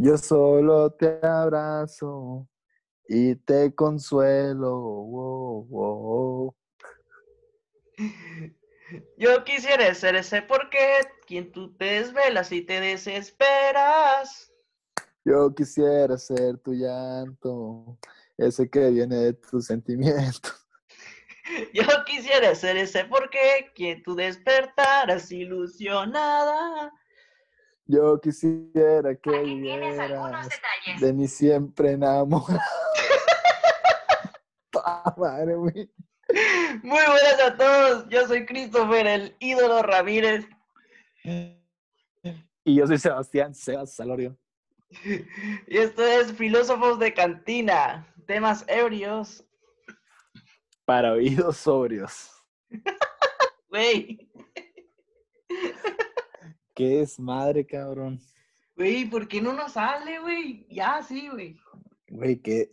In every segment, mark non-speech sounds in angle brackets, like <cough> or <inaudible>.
Yo solo te abrazo y te consuelo. <laughs> Yo quisiera ser ese porque quien tú te desvelas y te desesperas. Yo quisiera ser tu llanto, ese que viene de tus sentimientos. <laughs> Yo quisiera ser ese porque quien tú despertaras ilusionada. Yo quisiera que Aquí tienes algunos detalles. de mí siempre enamorado. <laughs> Ah, madre mía. Muy buenas a todos. Yo soy Christopher, el ídolo Ramírez. Y yo soy Sebastián Sebas Salorio. Y esto es Filósofos de Cantina. Temas ebrios. Para oídos sobrios. <laughs> Güey, ¿Qué es madre, cabrón? güey, ¿por qué no nos sale, güey? Ya, sí, güey. Güey, qué,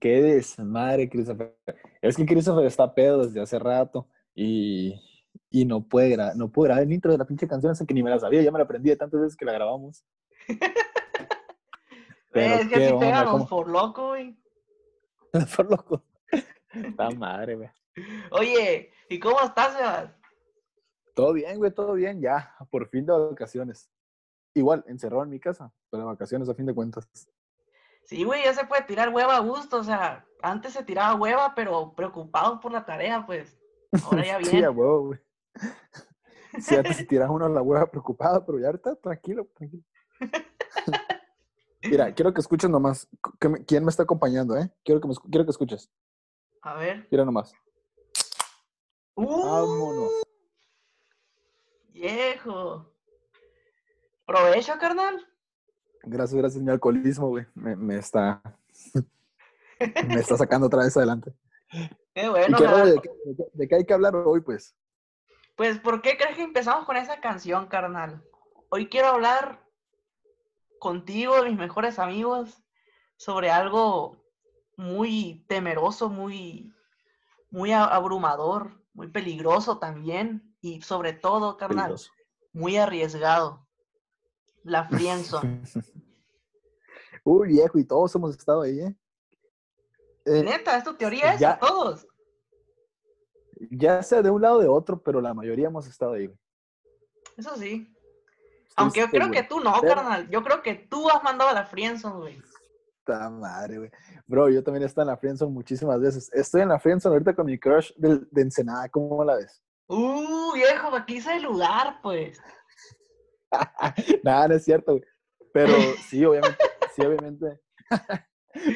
qué desmadre, Christopher. Es que Christopher está pedo desde hace rato y, y no puede gra- no puede grabar el intro de la pinche canción, así que ni me la sabía, ya me la aprendí de tantas veces que la grabamos. <laughs> Pero es que así ¿cómo? por loco, güey. <laughs> Por loco. Está madre, güey. Oye, ¿y cómo estás, Sebas? Todo bien, güey, todo bien, ya, por fin de vacaciones. Igual, encerrado en mi casa, pero de vacaciones a fin de cuentas. Sí, güey, ya se puede tirar hueva a gusto. O sea, antes se tiraba hueva, pero preocupado por la tarea, pues. Ahora ya bien. <laughs> Sí, a huevo, güey. <laughs> Sí, antes se tiraba uno la hueva preocupado, pero ya ahorita tranquilo, tranquilo. <laughs> Mira, quiero que escuches nomás. ¿Quién me está acompañando, eh? Quiero que, me quiero que escuches. A ver. Mira nomás. ¡Uh! Vámonos. Viejo. Provecho, carnal. Gracias, gracias. Mi alcoholismo, güey. Me, me está. <laughs> me está sacando otra vez adelante. Qué ¿Y bueno, qué, rollo? ¿De, qué, de qué- de qué hay que hablar hoy, pues? Pues, ¿por qué crees que empezamos con esa canción, carnal? Hoy quiero hablar contigo, mis mejores amigos, sobre algo muy temeroso, muy, muy abrumador, muy peligroso también, y sobre todo, carnal, Peligroso. muy arriesgado. La friendzone. <laughs> Uy, viejo, y todos hemos estado ahí, ¿eh? Eh, Neta, es tu teoría esa, ya- todos. ya sea de un lado o de otro, pero la mayoría hemos estado ahí, güey. Eso sí. Estoy Aunque yo creo que tú no, Pero- carnal. Yo creo que tú has mandado a la friendzone, güey. Puta madre, güey. Bro, yo también he estado en la friendzone muchísimas veces. Estoy en la friendzone ahorita con mi crush del- de Ensenada, ¿cómo la ves? Uh, viejo, aquí es el lugar, pues. <laughs> Nada, no es cierto, güey. Pero sí, obviamente, sí, obviamente. <laughs>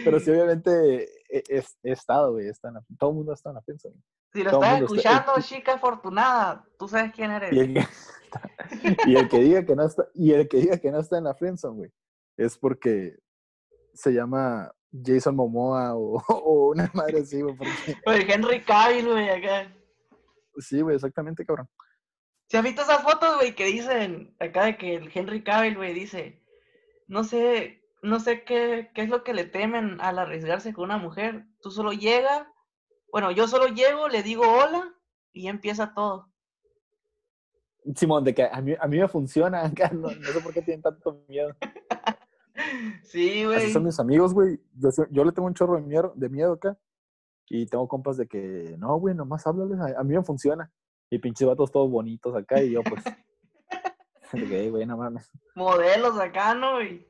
Pero sí, obviamente he, he- he estado, güey. está en la- todo el mundo está en la friendzone. Si lo Todo estás está- escuchando, chica afortunada, tú sabes quién eres. Y el, que, <laughs> y el que diga que no está, y el que diga que no está en la friendzone, güey, es porque se llama Jason Momoa o, o una madre así, güey. Porque, Henry Cavill, güey, acá. Sí, güey, exactamente, cabrón. ¿Se has visto esas fotos, güey, que dicen acá de que el Henry Cavill, güey, dice, no sé, no sé qué, qué es lo que le temen al arriesgarse con una mujer. Tú solo llega, bueno, yo solo llego, le digo hola y ya empieza todo. Simón, de que a mí, a mí me funciona <laughs> acá, no, no sé por qué tienen tanto miedo. <laughs> Sí, güey. Así son mis amigos, güey. Yo le tengo un chorro de miedo, de miedo acá. Y tengo compas de que, no, güey, nomás háblales, a, a mí me funciona. Y pinches vatos todos bonitos acá, y yo, pues, <laughs> de que, "Ey, güey, no mames. Modelos acá, ¿no? güey?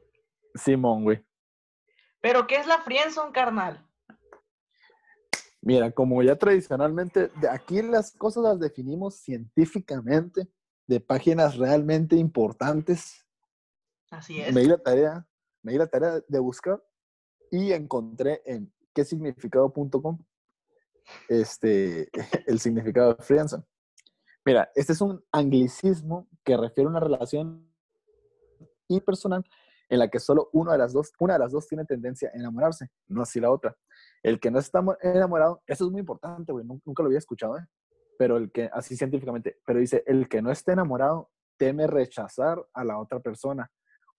Simón, güey. Pero, ¿qué es la friendzone, carnal? Mira, como ya tradicionalmente, de aquí las cosas las definimos científicamente, de páginas realmente importantes. Así es. Me di la tarea, me di la tarea de buscar y encontré en quesignificado.com este, <laughs> el significado de friendzone. Mira, este es un anglicismo que refiere a una relación impersonal en la que solo una de las dos, una de las dos tiene tendencia a enamorarse, no así la otra. El que no está enamorado, eso es muy importante, güey, nunca lo había escuchado, ¿eh? pero el que, así científicamente, pero dice, el que no esté enamorado teme rechazar a la otra persona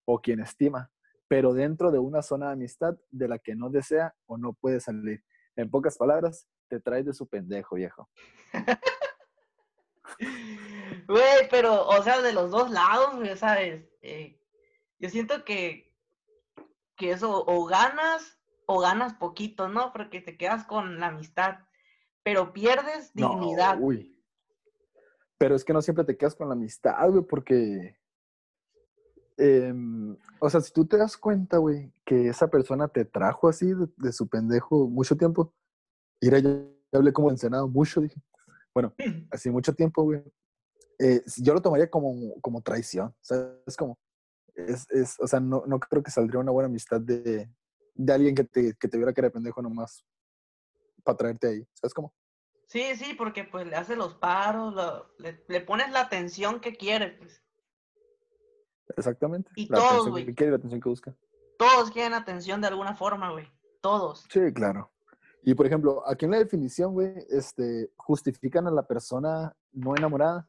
o quien estima, pero dentro de una zona de amistad de la que no desea o no puede salir. En pocas palabras, te traes de su pendejo, viejo. <laughs> Güey, pero, o sea, de los dos lados, güey, ¿sabes? Eh, yo siento que, que eso, o ganas, o ganas poquito, ¿no? Porque te quedas con la amistad, pero pierdes dignidad. uy. Pero es que no siempre te quedas con la amistad, güey, porque, em, o sea, si tú te das cuenta, güey, que esa persona te trajo así de, su pendejo mucho tiempo, y ya, ya hablé como encenado mucho, dije, bueno, <laughs> así mucho tiempo, güey, eh, yo lo tomaría como, como traición. Sea, es como, es, es, o sea, no, no creo que saldría una buena amistad de, de alguien que te, que te viera que era pendejo nomás para traerte ahí. ¿Sabes cómo? Sí, sí, porque pues le hace los paros, le, le, pones la atención que quiere, pues. Exactamente. Y la todos, güey. Que quiere, la atención que busca. Todos quieren atención de alguna forma, güey. Todos. Sí, claro. Y por ejemplo, aquí en la definición, güey, este, justifican a la persona no enamorada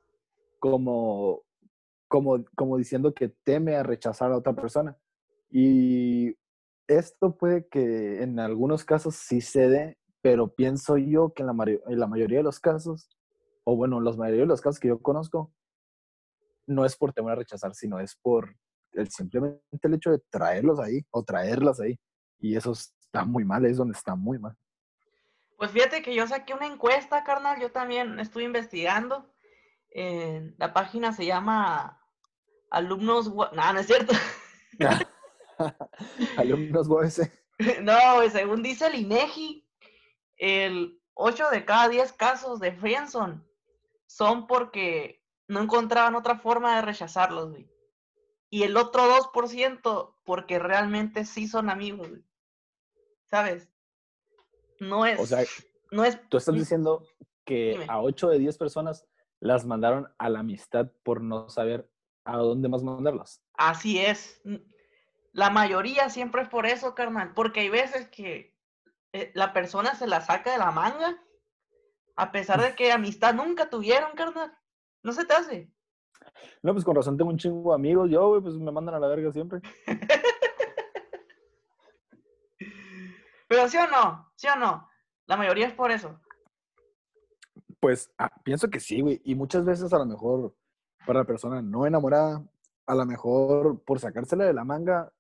como, como, como diciendo que teme a rechazar a otra persona. Y esto puede que en algunos casos sí se dé, pero pienso yo que en la, en la mayoría de los casos, o bueno, en la mayoría de los casos que yo conozco, no es por temor a rechazar, sino es por el, simplemente el hecho de traerlos ahí o traerlas ahí. Y eso está muy mal, es donde está muy mal. Pues fíjate que yo saqué una encuesta, carnal, yo también estuve investigando la página se llama Alumnos... No, no es cierto. <laughs> Alumnos UAS. <laughs> No, según dice el INEGI, el 8 de cada 10 casos de Friendson son porque no encontraban otra forma de rechazarlos, Y el otro 2% porque realmente sí son amigos, ¿Sabes? No es... O sea, no es... Tú estás diciendo que a 8 de 10 personas las mandaron a la amistad por no saber a dónde más mandarlas. Así es. La mayoría siempre es por eso, carnal, porque hay veces que eh, la persona se la saca de la manga, a pesar de que amistad nunca tuvieron, carnal. No se te hace. No, pues con razón tengo un chingo de amigos, yo, pues me mandan a la verga siempre. <laughs> Pero sí o no, sí o no, la mayoría es por eso. Pues ah, pienso que sí, güey. Y muchas veces a lo mejor para la persona no enamorada, a lo mejor por sacársela de la manga,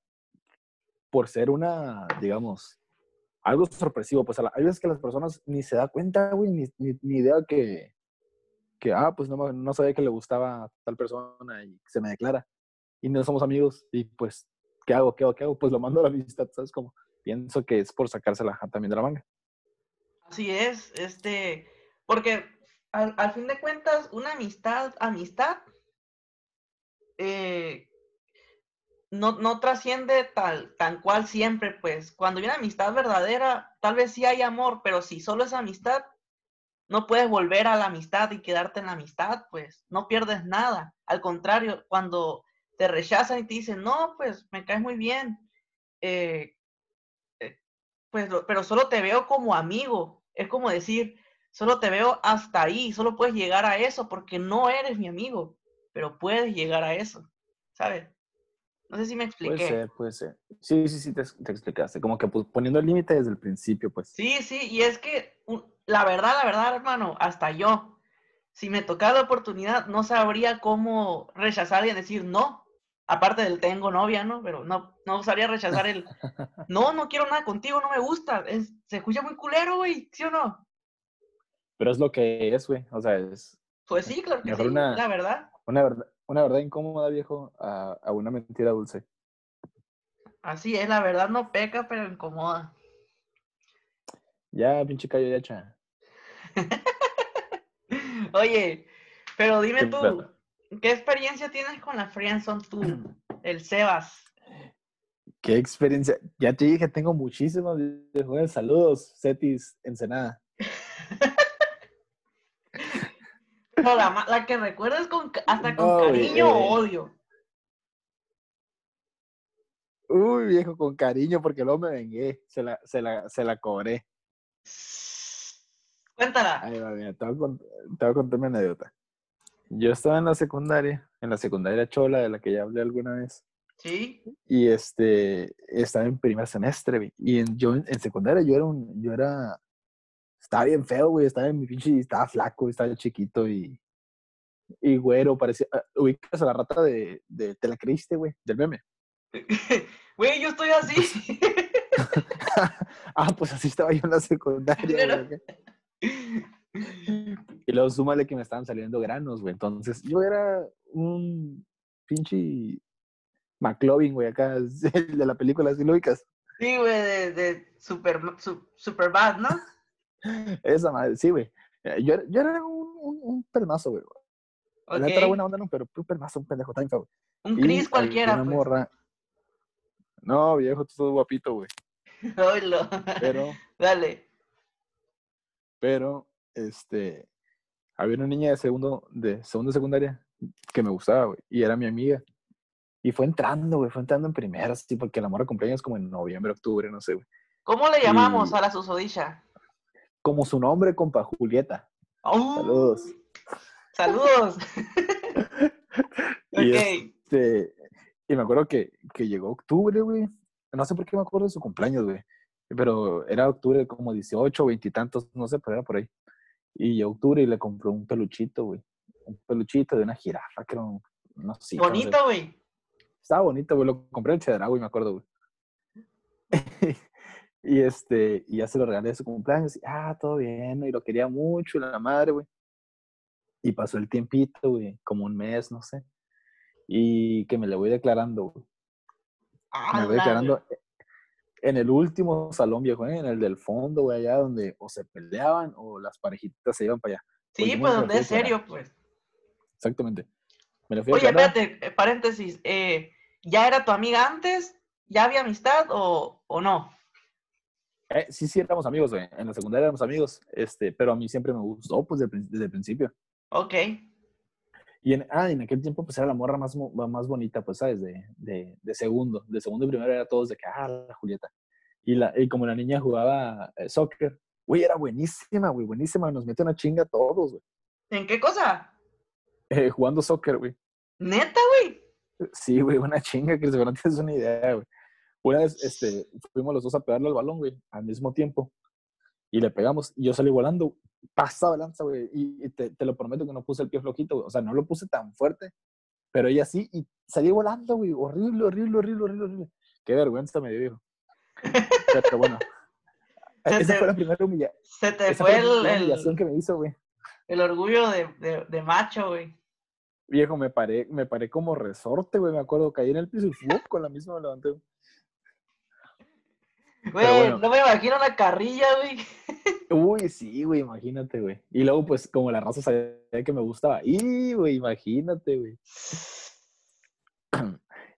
por ser una, digamos, algo sorpresivo. Pues hay veces que las personas ni se da cuenta, güey, ni, ni, idea que, que, ah, pues no, no sabía que le gustaba a tal persona y se me declara. Y no somos amigos. Y pues, ¿qué hago? ¿Qué hago? ¿Qué hago? Pues lo mando a la amistad, ¿sabes? Como pienso que es por sacársela también de la manga. Así es, este, porque al, fin de cuentas, una amistad, amistad, eh, no, no trasciende tal, tan cual siempre, pues. Cuando hay una amistad verdadera, tal vez sí hay amor, pero si solo es amistad, no puedes volver a la amistad y quedarte en la amistad, pues. No pierdes nada. Al contrario, cuando te rechazan y te dicen, no, pues me caes muy bien, eh, pues, pero solo te veo como amigo. Es como decir, Solo te veo hasta ahí, solo puedes llegar a eso porque no eres mi amigo, pero puedes llegar a eso, ¿sabes? No sé si me expliqué. Puede ser, puede ser. Sí, sí, sí, te, explicaste. Como que pues, poniendo el límite desde el principio, pues. Sí, sí, y es que la verdad, la verdad, hermano, hasta yo, si me tocaba la oportunidad, no sabría cómo rechazar y decir no. Aparte del tengo novia, ¿no? Pero no, no sabría rechazar el <laughs> no, no quiero nada contigo, no me gusta. se escucha muy culero, güey, ¿sí o no? Pero es lo que es, güey. O sea, es. Pues sí, claro que sí, la verdad. Una verdad, una verdad incómoda, viejo, a, a una mentira dulce. Así es, la verdad no peca, pero incomoda. Ya, pinche callo ya hecha. <laughs> Oye, pero dime tú, ¿qué experiencia tienes con la Friendzone tú, <clears throat> el Sebas? ¿Qué experiencia? Ya te dije, tengo muchísimas. Saludos, Cetis Ensenada. <laughs> la, que recuerdas con, hasta con cariño o odio. Uy, viejo, con cariño, porque luego me vengué. Se la, se la, se la cobré. Cuéntala. Ahí va, mira, te voy, a cont- te voy a contar mi anécdota. Yo estaba en la secundaria, en la secundaria chola de la que ya hablé alguna vez. Sí. Y este, estaba en primer semestre, güey. Y en, yo en, secundaria yo era un, yo era, estaba bien feo, güey. Estaba en mi pinche, estaba flaco, estaba chiquito y, y güero, parecía, ah, ubicas a la rata de, de, ¿te la creíste, güey? Del meme. <laughs> Güey, yo estoy así. <laughs> ah, pues así estaba yo en la secundaria, Pero-. Y luego súmale que me estaban saliendo granos, güey. Entonces, yo era un pinche McLovin, güey, acá, <laughs> el de la película, ¿sí lo ubicas? Sí, güey, de, de super, su- super bad, ¿no? Esa madre, sí, güey. Eh, Yo, era- yo era un, un, un pelmazo, güey. La neta era buena onda, no, pero un pelmazo, un pendejo, tan feo. Un Chris cualquiera, una pues. morra. No, viejo, tú sos guapito, güey. <laughs> Oílo. Pero, Dale. pero, este, había una niña de segundo, de segundo de secundaria que me gustaba, güey, y era mi amiga. Y fue entrando, güey, fue entrando en primera, sí, porque la morra cumpleaños como en noviembre, octubre, no sé, güey. ¿Cómo le llamamos Y- a la susodicha? Como su nombre, compa, Julieta. ¡Oh! Saludos. Saludos. <laughs> Y ok. Este, y me acuerdo que, que llegó octubre, güey. No sé por qué me acuerdo de su cumpleaños, güey. Pero era octubre como 18, 20 y tantos, no sé, pero era por ahí. Y llegó octubre y le compró un peluchito, güey. Un peluchito de una jirafa, que era un, no sé. Bonito, güey. Estaba bonito, güey. Lo compré en Chedraui, me acuerdo, güey. <laughs> y este, y ya se lo regalé de su cumpleaños. Y, ah, todo bien, y lo quería mucho, y la madre, güey. Y pasó el tiempito, güey, como un mes, no sé. Y que me le voy declarando, güey. Ah, Me voy la- declarando en el último salón, viejo, ¿eh? en el del fondo, güey, allá donde o se peleaban o las parejitas se iban para allá. Sí, Oye, pues donde es a serio, pues. Exactamente. Me le fui a Oye, declarar. espérate, eh, paréntesis. eh, ¿Ya era tu amiga antes? ¿Ya había amistad o, o no? Eh, sí, sí, éramos amigos, güey. En la secundaria éramos amigos, este, pero a mí siempre me gustó, pues, desde, desde el principio. Ok. Y en, ah, en aquel tiempo, pues, era la morra más, más bonita, pues, ¿sabes? De, de, de segundo. De segundo y primero era todos de que, ah, la Julieta. Y, la, y como la niña jugaba eh, soccer, güey, era buenísima, güey, buenísima. Nos mete una chinga a todos, güey. ¿En qué cosa? Eh, jugando soccer, güey. ¿Neta, güey? Sí, güey, una chinga, que <laughs> no tienes una idea, güey. Una vez, este, fuimos los dos a pegarle al balón, güey, al mismo tiempo. Y le pegamos, y yo salí volando, pasaba lanza, güey. Y, y te, te lo prometo que no puse el pie flojito, güey. O sea, no lo puse tan fuerte, pero ella sí, y salí volando, güey. Horrible, horrible, horrible, horrible, horrible. Qué vergüenza me dio, viejo. Pero bueno. <laughs> Se Esa te- fue la primera humilla- Se te fue el, humillación el, que me hizo, güey. el orgullo de, de, de macho, güey. Viejo, me paré, me paré como resorte, güey. Me acuerdo, caí en el piso y ¡fum! con la misma me levanté. güey. Güey, bueno. no me imagino una carrilla, güey. Uy, sí, güey, imagínate, güey. Y luego, pues, como la raza sabía que me gustaba. Y, güey, imagínate, güey.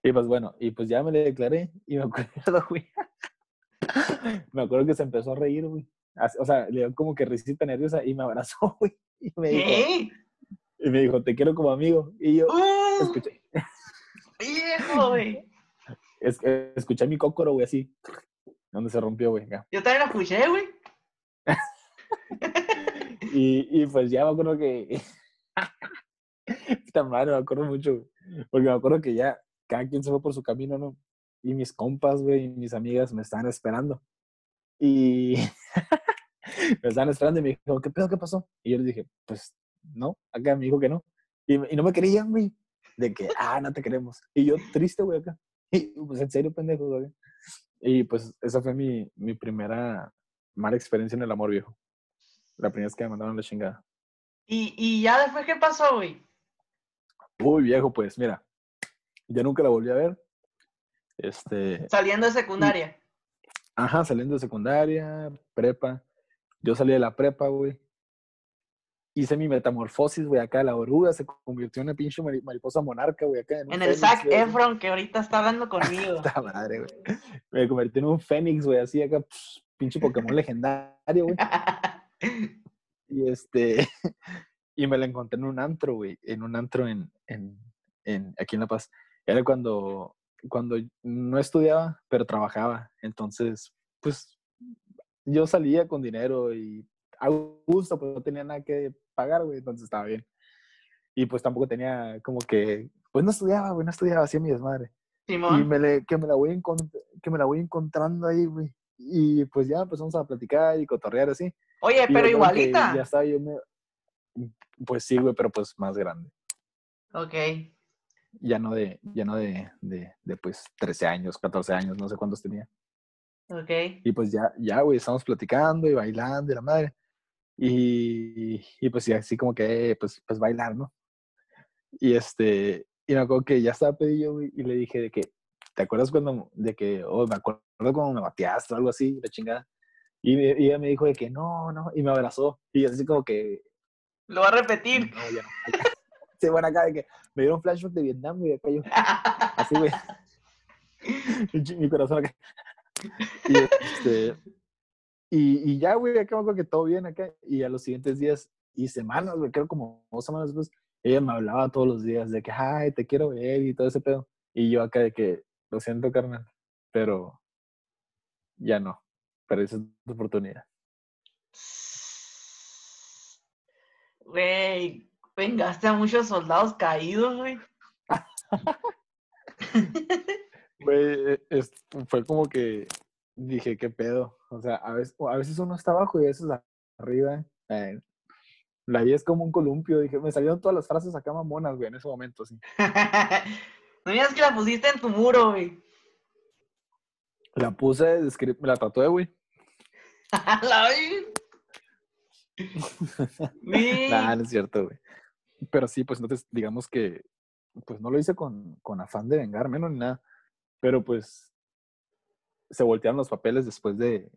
Y pues bueno, y pues ya me le declaré y me <laughs> acuerdo, güey. Me acuerdo que se empezó a reír, güey. O sea, le dio como que risita nerviosa y me abrazó, <laughs> güey. Y me dijo, ¿Qué? y me dijo, te quiero como amigo. Y yo, ¡Uh! escuché, Viejo, güey. es- escuché mi cócoro, güey, así. Donde se rompió, güey. acá. Yo también lo escuché, güey. <laughs> Y, y pues ya me acuerdo que. <laughs> Esta madre, me acuerdo mucho. Porque me acuerdo que ya cada quien se fue por su camino, ¿no? Y mis compas, güey, y mis amigas me estaban esperando. Y <laughs> me estaban esperando y me dijo, ¿qué pedo? ¿Qué pasó? Y yo les dije, pues no, acá me dijo que no. Y, y no me creían, güey. De que, ah, no te queremos. Y yo triste, güey, acá. Y pues en serio, pendejo, güey. Y pues esa fue mi, mi primera mala experiencia en el amor, viejo. La primera vez que me mandaron la chingada. Y, y ya después, ¿qué pasó, güey? Uy, viejo, pues mira, ya nunca la volví a ver. Este, Saliendo de secundaria. ajá, saliendo de secundaria, prepa. Yo salí de la prepa, güey. Hice mi metamorfosis, güey, acá la oruga se convirtió en una pinche mari- mariposa monarca, güey, acá. un En el Zac. Efron que ahorita está hablando <laughs> conmigo. Puta madre, güey. Me convertí en un fénix, güey, así acá, pss, pinche Pokémon legendario, güey. <laughs> Y este, <laughs> y me la encontré en un antro, güey, en un antro en, en, en, aquí en La Paz. Era cuando, cuando no estudiaba, pero trabajaba. Entonces, pues yo salía con dinero y a gusto, pues no tenía nada que pagar, güey, entonces estaba bien. Y pues tampoco tenía como que, pues no estudiaba, güey, no estudiaba, hacía mi desmadre. Y me le, que, me la voy que me la voy encontrando ahí, güey. Y pues ya empezamos a platicar y cotorrear así. Oye, pero igualita. Ya estaba yo me... Pues sí, güey, pero pues más grande. Ok. Ya no de, ya no de, de, de pues 13 años, 14 años, no sé cuántos tenía. Ok. Y pues ya, ya, güey, estamos platicando y bailando y la madre. Y, y pues ya así como que, pues, pues bailar, ¿no? Y este, y me acuerdo que ya estaba pedido y le dije de que, ¿te acuerdas cuando, de que, oh, me acuerdo cuando me bateaste o algo así, la chingada? Y, y, ella me dijo de que no, no, y me abrazó. Y así como que... Lo va a repetir. No, ya no. <laughs> sí, bueno, acá de que me dieron flashback de Vietnam, güey, acá yo. Así, güey. <laughs> <laughs> Mi corazón acá. Y, este, y, y ya, güey, acá me acuerdo que todo bien acá. Y a los siguientes días y semanas, güey, creo como dos semanas después, ella me hablaba todos los días de que, ay, te quiero ver y todo ese pedo. Y yo acá de que, lo siento, carnal, pero ya no. Pero esa es tu oportunidad. Güey, vengaste a muchos soldados caídos, güey. <laughs> Güey, e, fue como que dije, ¿qué pedo? O sea, a veces, a veces uno está abajo y a veces arriba. Eh, la vida es como un columpio. Dije, me salieron todas las frases acá mamonas, güey, en ese momento, sí. <laughs> no digas que la pusiste en tu muro, güey. La puse, me la tatué, güey. <laughs> la <laughs> vi. nah, no es cierto, güey. Pero sí, pues entonces, digamos que, pues no lo hice con, con afán de vengarme, no, ni nada. Pero pues, se voltearon los papeles después de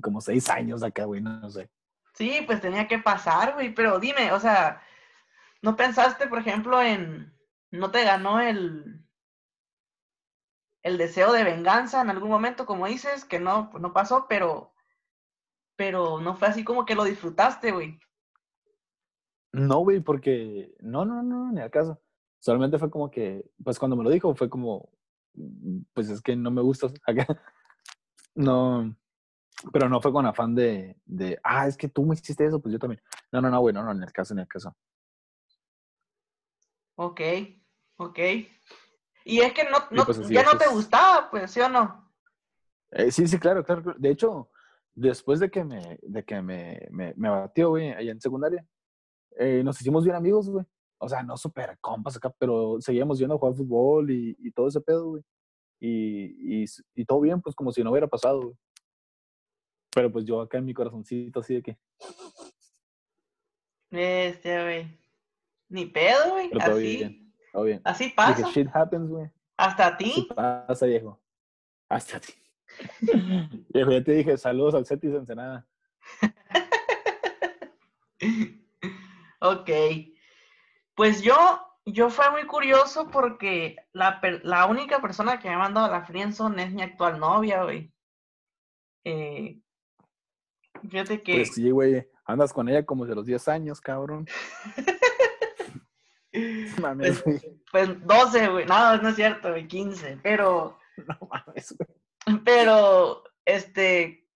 como seis años acá, güey, no sé. Sí, pues tenía que pasar, güey, pero dime, o sea, ¿no pensaste, por ejemplo, en, no te ganó el, el deseo de venganza en algún momento, como dices, que no, pues no pasó, pero, pero no fue así como que lo disfrutaste, güey? No, güey, porque, no, no, no, ni acaso. Solamente fue como que, pues cuando me lo dijo, fue como, pues es que no me gusta acá. <laughs> No, pero no fue con afán de, de, ah, es que tú me hiciste eso, pues yo también. No, no, no, güey, no, no, en el caso, en el caso. Ok, ok. Y es que no, no pues ya no te gustaba, pues, ¿sí o no? Eh, sí, sí, claro, claro. De hecho, después de que me, de que me, me, me batió, güey, allá en secundaria, eh, nos hicimos bien amigos, güey. O sea, no súper compas acá, pero seguíamos yendo a jugar fútbol y, y todo ese pedo, güey. Y, y, y, todo bien, pues como si no hubiera pasado, güey. Pero pues yo acá en mi corazoncito así de que. Este, güey. Ni pedo, güey. Así. Bien, todo bien. Así pasa. que shit happens, güey. ¿Hasta a ti? Así pasa, viejo. Hasta a ti. <laughs> viejo, ya te dije, saludos al Cetis Ensenada. <laughs> ok. Pues yo, yo fue muy curioso porque la, la única persona que me ha mandado a la friendzone es mi actual novia, güey. Eh, Fíjate que. Pues sí, güey. Andas con ella como de los 10 años, cabrón. <laughs> mames, pues, pues 12, güey. No, no es cierto, güey. 15. Pero. <laughs> No mames, güey. Pero, este.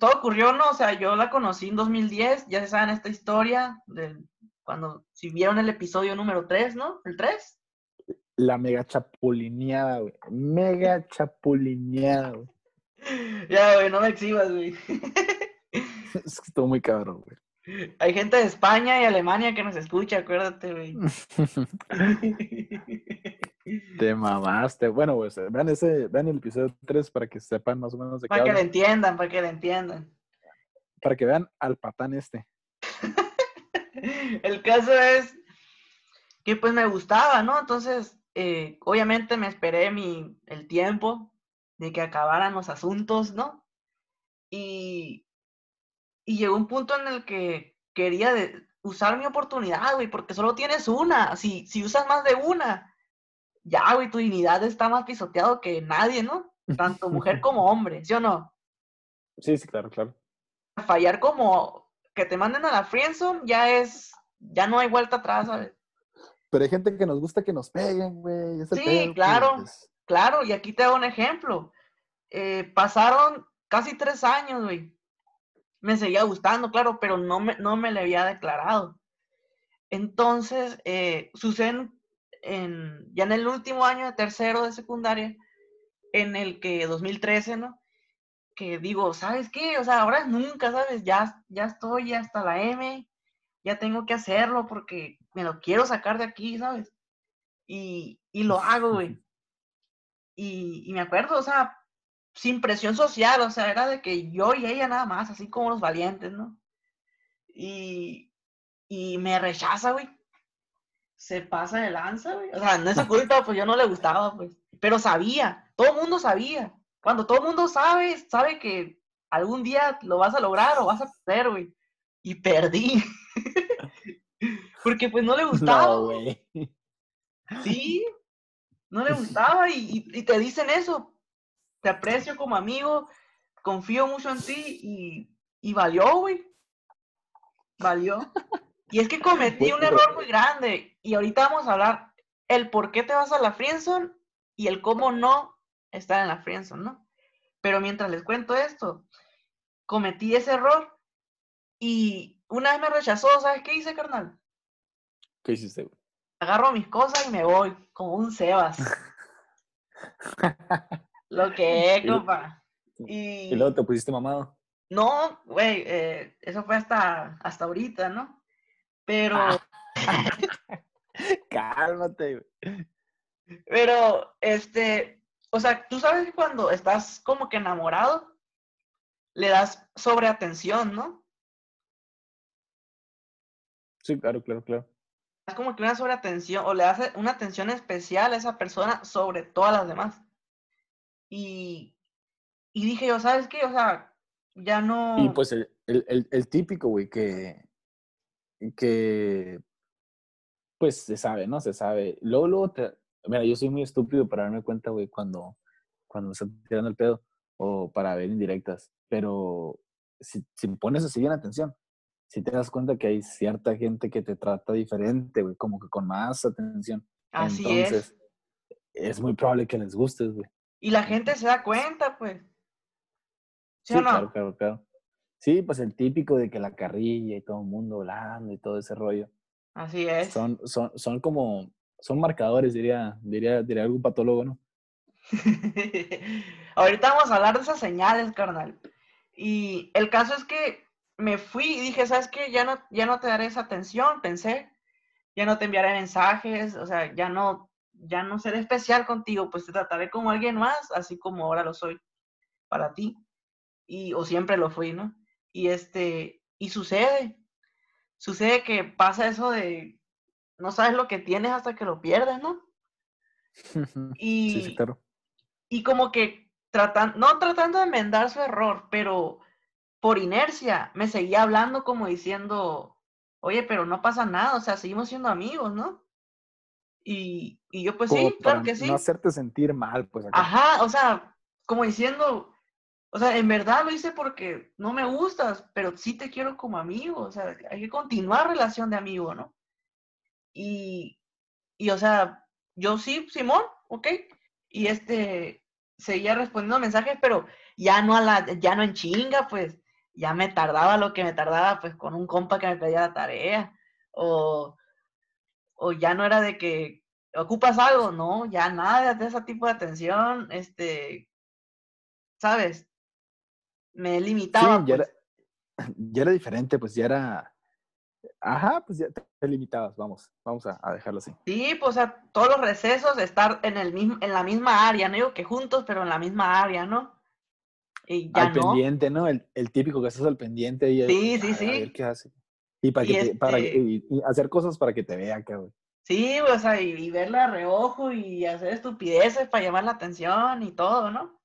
Todo ocurrió, ¿no? O sea, yo la conocí en 2010. Ya se saben esta historia. De cuando. Si vieron el episodio número 3, ¿no? ¿El 3? La mega chapulineada, güey. Mega <laughs> chapulineada, güey. Ya, güey, no me exhibas, güey. <laughs> Es que estuvo muy cabrón, güey. Hay gente de España y Alemania que nos escucha, acuérdate, güey. <laughs> Te mamaste. Bueno, pues vean ese, vean el episodio 3 para que sepan más o menos de qué Para que lo entiendan, para que lo entiendan. Para que vean al patán este. <laughs> el caso es que pues me gustaba, ¿no? Entonces, eh, obviamente me esperé mi, el tiempo de que acabaran los asuntos, ¿no? Y, y llegó un punto en el que quería usar mi oportunidad, güey, porque solo tienes una. Si, si usas más de una, ya, güey, tu dignidad está más pisoteado que nadie, ¿no? Tanto mujer <laughs> como hombre, ¿sí o no? Sí, sí, claro, claro. Fallar como que te manden a la friendzone ya es, ya no hay vuelta atrás, ¿sabes? Pero hay gente que nos gusta que nos peguen, güey. Sí, claro. Pues. claro, y aquí te hago un ejemplo. Eh, pasaron casi tres años, güey. Me seguía gustando, claro, pero no me, no me le había declarado. Entonces, eh, suceden en, ya en el último año de tercero de secundaria, en el que 2013, ¿no? Que digo, ¿sabes qué? O sea, ahora nunca, ¿sabes? Ya, ya estoy hasta la M, ya tengo que hacerlo porque me lo quiero sacar de aquí, ¿sabes? Y, y lo hago, güey. <laughs> Y, y me acuerdo, o sea, sin presión social, o sea, era de que yo y ella nada más, así como los valientes, ¿no? Y, y me rechaza, güey. Se pasa de lanza, güey. O sea, no es culpa, pues yo no le gustaba, pues. Pero sabía, todo el mundo sabía. Cuando todo el mundo sabe, sabe que algún día lo vas a lograr o vas a perder, güey. Y perdí. <laughs> Porque pues no le gustaba. No, güey. Sí, no le gustaba y, y- y te dicen eso. Te aprecio como amigo, confío mucho en ti y, y valió, güey. Valió. Y es que cometí un error muy grande y ahorita vamos a hablar el por qué te vas a la friendzone y el cómo no estar en la friendzone, ¿no? Pero mientras les cuento esto, cometí ese error y una vez me rechazó, ¿sabes qué hice, carnal? ¿Qué hiciste, güey? agarro mis cosas y me voy, como un Sebas. <laughs> Lo que es, compa. Y, Y luego te pusiste mamado. no, güey, eh, eso fue hasta, hasta ahorita, ¿no? Pero, <laughs> Cálmate, güey. pero, este, o sea, tú sabes que cuando estás como que enamorado, le das sobreatención, ¿no? Sí, claro, claro, claro. Es como que una sobreatención, o le das una atención especial a esa persona sobre todas las demás. Y, y dije yo, ¿sabes qué? O sea, ya no... Y pues el, el, el, el típico, güey, que, que pues se sabe, ¿no? Se sabe. Luego, luego, te, mira, yo soy muy estúpido para darme cuenta, güey, cuando, cuando me están tirando el pedo o para ver indirectas. Pero si, si pones así bien atención, si te das cuenta que hay cierta gente que te trata diferente, güey, como que con más atención. Así Entonces, es. es muy probable que les gustes, güey. Y la gente se da cuenta, pues. ¿Sí, Sí, o no? claro, claro, claro. Sí, pues el típico de que la carrilla y todo el mundo hablando y todo ese rollo. Así es. Son, son, son como, son marcadores, diría, diría, diría algún patólogo, ¿no? <laughs> Ahorita vamos a hablar de esas señales, carnal. Y el caso es que me fui y dije, ¿sabes qué? Ya no, ya no te daré esa atención, pensé. Ya no te enviaré mensajes, o sea, ya no, ya no seré especial contigo, pues te trataré como alguien más, así como ahora lo soy para ti. Y, o siempre lo fui, ¿no? Y este, y sucede, sucede que pasa eso de no sabes lo que tienes hasta que lo pierdes, ¿no? Y, <laughs> Sí, sí, claro. y como que tratan, no tratando de enmendar su error, pero por inercia me seguía hablando como diciendo, oye, pero no pasa nada, o sea, seguimos siendo amigos, ¿no? Y, y yo pues Como sí, claro que sí. No hacerte sentir mal, pues acá. Ajá, o sea, como diciendo, o sea, en verdad lo hice porque no me gustas, pero sí te quiero como amigo, o sea, hay que continuar relación de amigo, ¿no? Y, y o sea, yo sí, Simón, ok, y este, seguía respondiendo mensajes, pero ya no a la, ya no en chinga, pues, ya me tardaba lo que me tardaba, pues, con un compa que me pedía la tarea, o, o ya no era de que ocupas algo, no, ya nada de ese tipo de atención, este, ¿sabes? Me limitaba, Sí, ya pues. era, <clears throat> ya era diferente, pues ya era. Ajá, pues ya te limitabas, vamos, vamos a, a dejarlo así. Sí, pues, o sea, todos los recesos, estar en el mismo, en la misma área, no digo que juntos, pero en la misma área, ¿no? Y ya al no. pendiente, ¿no? El, el típico que estás al pendiente y Sí, sí, a, sí. a ver qué hace. Y para Y que te, para este- y- y hacer cosas para que te vea, cabrón. Sí, o sea, y, y verla a reojo y hacer estupideces para llamar la atención y todo, ¿no?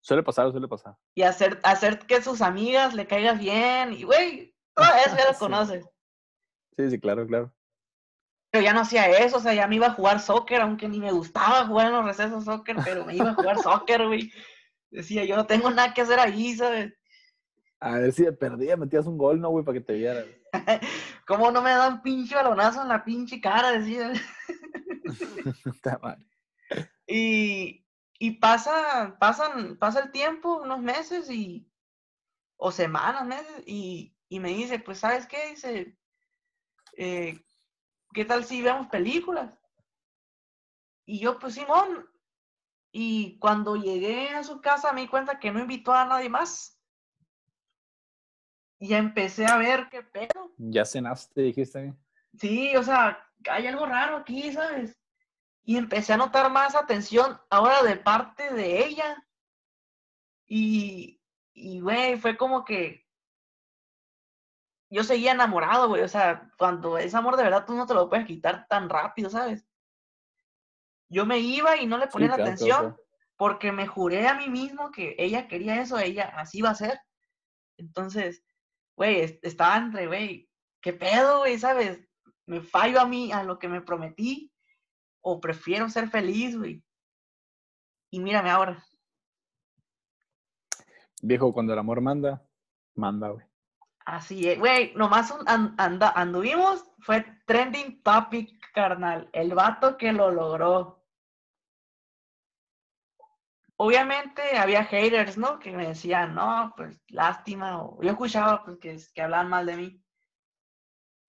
Suele pasar, suele pasar. Y hacer, hacer que sus amigas le caigas bien, y güey, <laughs> todo eso ya lo Sí. conoces. Sí, sí, claro, claro. Pero ya no hacía eso, o sea, ya me iba a jugar soccer, aunque ni me gustaba jugar en los recesos soccer, pero me iba a jugar soccer, güey. Decía, yo no tengo nada que hacer ahí, ¿sabes? A ver si de perdida metías un gol, ¿no, güey? Para que te vieran. <laughs> ¿Cómo no me dan pinche balonazo en la pinche cara? Decía. <laughs> Está mal. Y, y pasa, pasan, pasa el tiempo, unos meses y, o semanas, meses, y, y me dice, pues, ¿sabes qué? Dice, eh, ¿qué tal si vemos películas? Y yo, pues, Simón, y cuando llegué a su casa me di cuenta que no invitó a nadie más. Y empecé a ver qué pedo. ¿Ya cenaste, dijiste? Sí, o sea, hay algo raro aquí, ¿sabes? Y empecé a notar más atención ahora de parte de ella. Y, y güey, fue como que yo seguía enamorado, güey. O sea, cuando es amor de verdad, tú no te lo puedes quitar tan rápido, ¿sabes? Yo me iba y no le ponía la atención porque me juré a mí mismo que ella quería eso, ella así va a ser. Entonces, güey, estaba entre, güey, ¿qué pedo, güey? ¿Sabes? Me fallo a mí, a lo que me prometí o prefiero ser feliz, güey. Y mírame ahora. Viejo, cuando el amor manda, manda, güey. Así es, güey, nomás anda, anduvimos, fue trending topic, carnal. El vato que lo logró. Obviamente había haters, ¿no? Que me decían, no, pues lástima. O yo escuchaba pues, que, que hablaban mal de mí.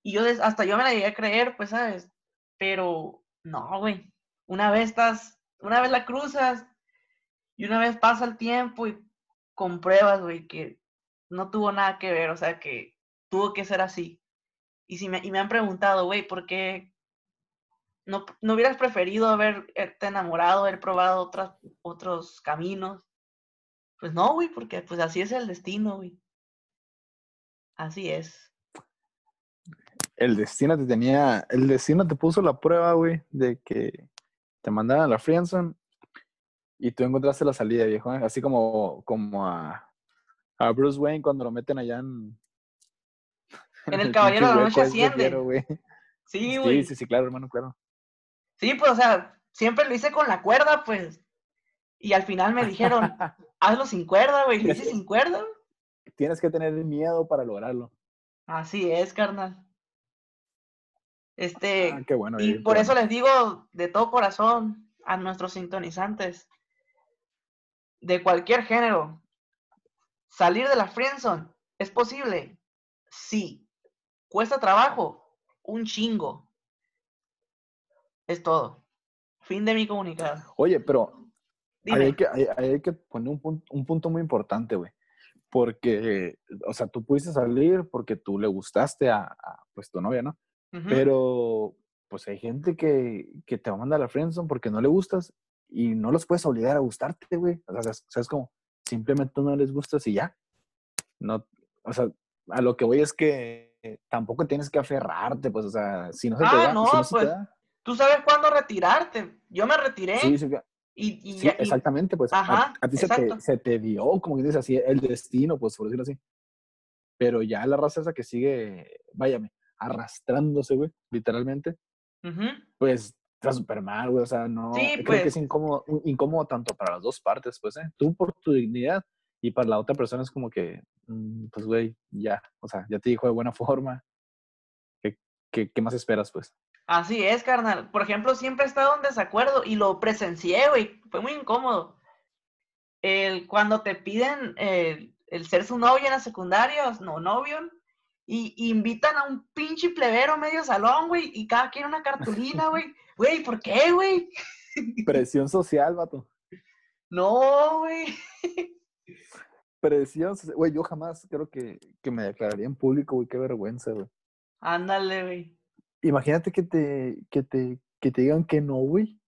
Y yo hasta yo me la llegué a creer, pues, ¿sabes? Pero no, güey. Una vez estás, una vez la cruzas y una vez pasa el tiempo y compruebas, güey, que no tuvo nada que ver, o sea, que tuvo que ser así. Y, si me, y me han preguntado, güey, ¿por qué no, no hubieras preferido haberte enamorado, haber probado otras, otros caminos? Pues no, güey, porque pues así es el destino, güey. Así es el destino te tenía, el destino te puso la prueba, güey, de que te mandaran a la friendzone y tú encontraste la salida, viejo, ¿eh? así como, como a, a Bruce Wayne cuando lo meten allá en... <laughs> En el, Caballero de la Noche asciende. Sí, güey. Sí, sí, sí, claro, hermano, claro. Sí, pues, o sea, siempre lo hice con la cuerda, pues. Y al final me dijeron, <laughs> hazlo sin cuerda, güey. Lo hice <laughs> sin cuerda. Tienes que tener miedo para lograrlo. Así es, carnal. Este, ah, qué bueno, y por eso les digo de todo corazón a nuestros sintonizantes de cualquier género, salir de la friendzone es posible. Sí. Cuesta trabajo, un chingo. Es todo. Fin de mi comunicado. Oye, pero hay que, hay, que, poner un punto, un punto muy importante, güey. Porque, o sea, tú pudiste salir porque tú le gustaste a, a pues, tu novia, ¿no? Pero, pues hay gente que, que te va a mandar a la friendzone porque no le gustas y no los puedes obligar a gustarte, güey. O sea, ¿sabes cómo? Simplemente no les gustas y ya. No, o sea, a lo que voy es que tampoco tienes que aferrarte, pues, o sea, si no se te ah, da, no, pues, tú sabes cuándo retirarte. Yo me retiré. Sí, sí, y, sí, exactamente, pues a, ti se te, se te, dio, como dices así, el destino, pues por decirlo así. Pero ya la raza esa que sigue, váyame, arrastrándose, güey, literalmente, pues está súper mal, güey. O sea, no. creo que es pues. incómodo, incómodo tanto para las dos partes, pues, ¿eh? Tú por tu dignidad y para la otra persona es como que, mm, pues, güey, ya. O sea, ya te dijo de buena <laughs> forma. ¿Qué, qué, más esperas, pues? Así es, carnal. Por ejemplo, siempre he estado en desacuerdo y lo presencié, güey. Fue muy incómodo. El, cuando te piden el, el ser su novia en la secundaria, no novio, y, invitan a un pinche plebero medio salón, güey, y cada quien una <laughs> cartulina, güey. Güey, ¿por qué, güey? Presión social, vato. No, güey. Presión social. Güey, yo jamás creo que, que me declararía en público, güey, qué vergüenza, güey. Ándale, güey. Imagínate que te, que te, que te digan que no, güey.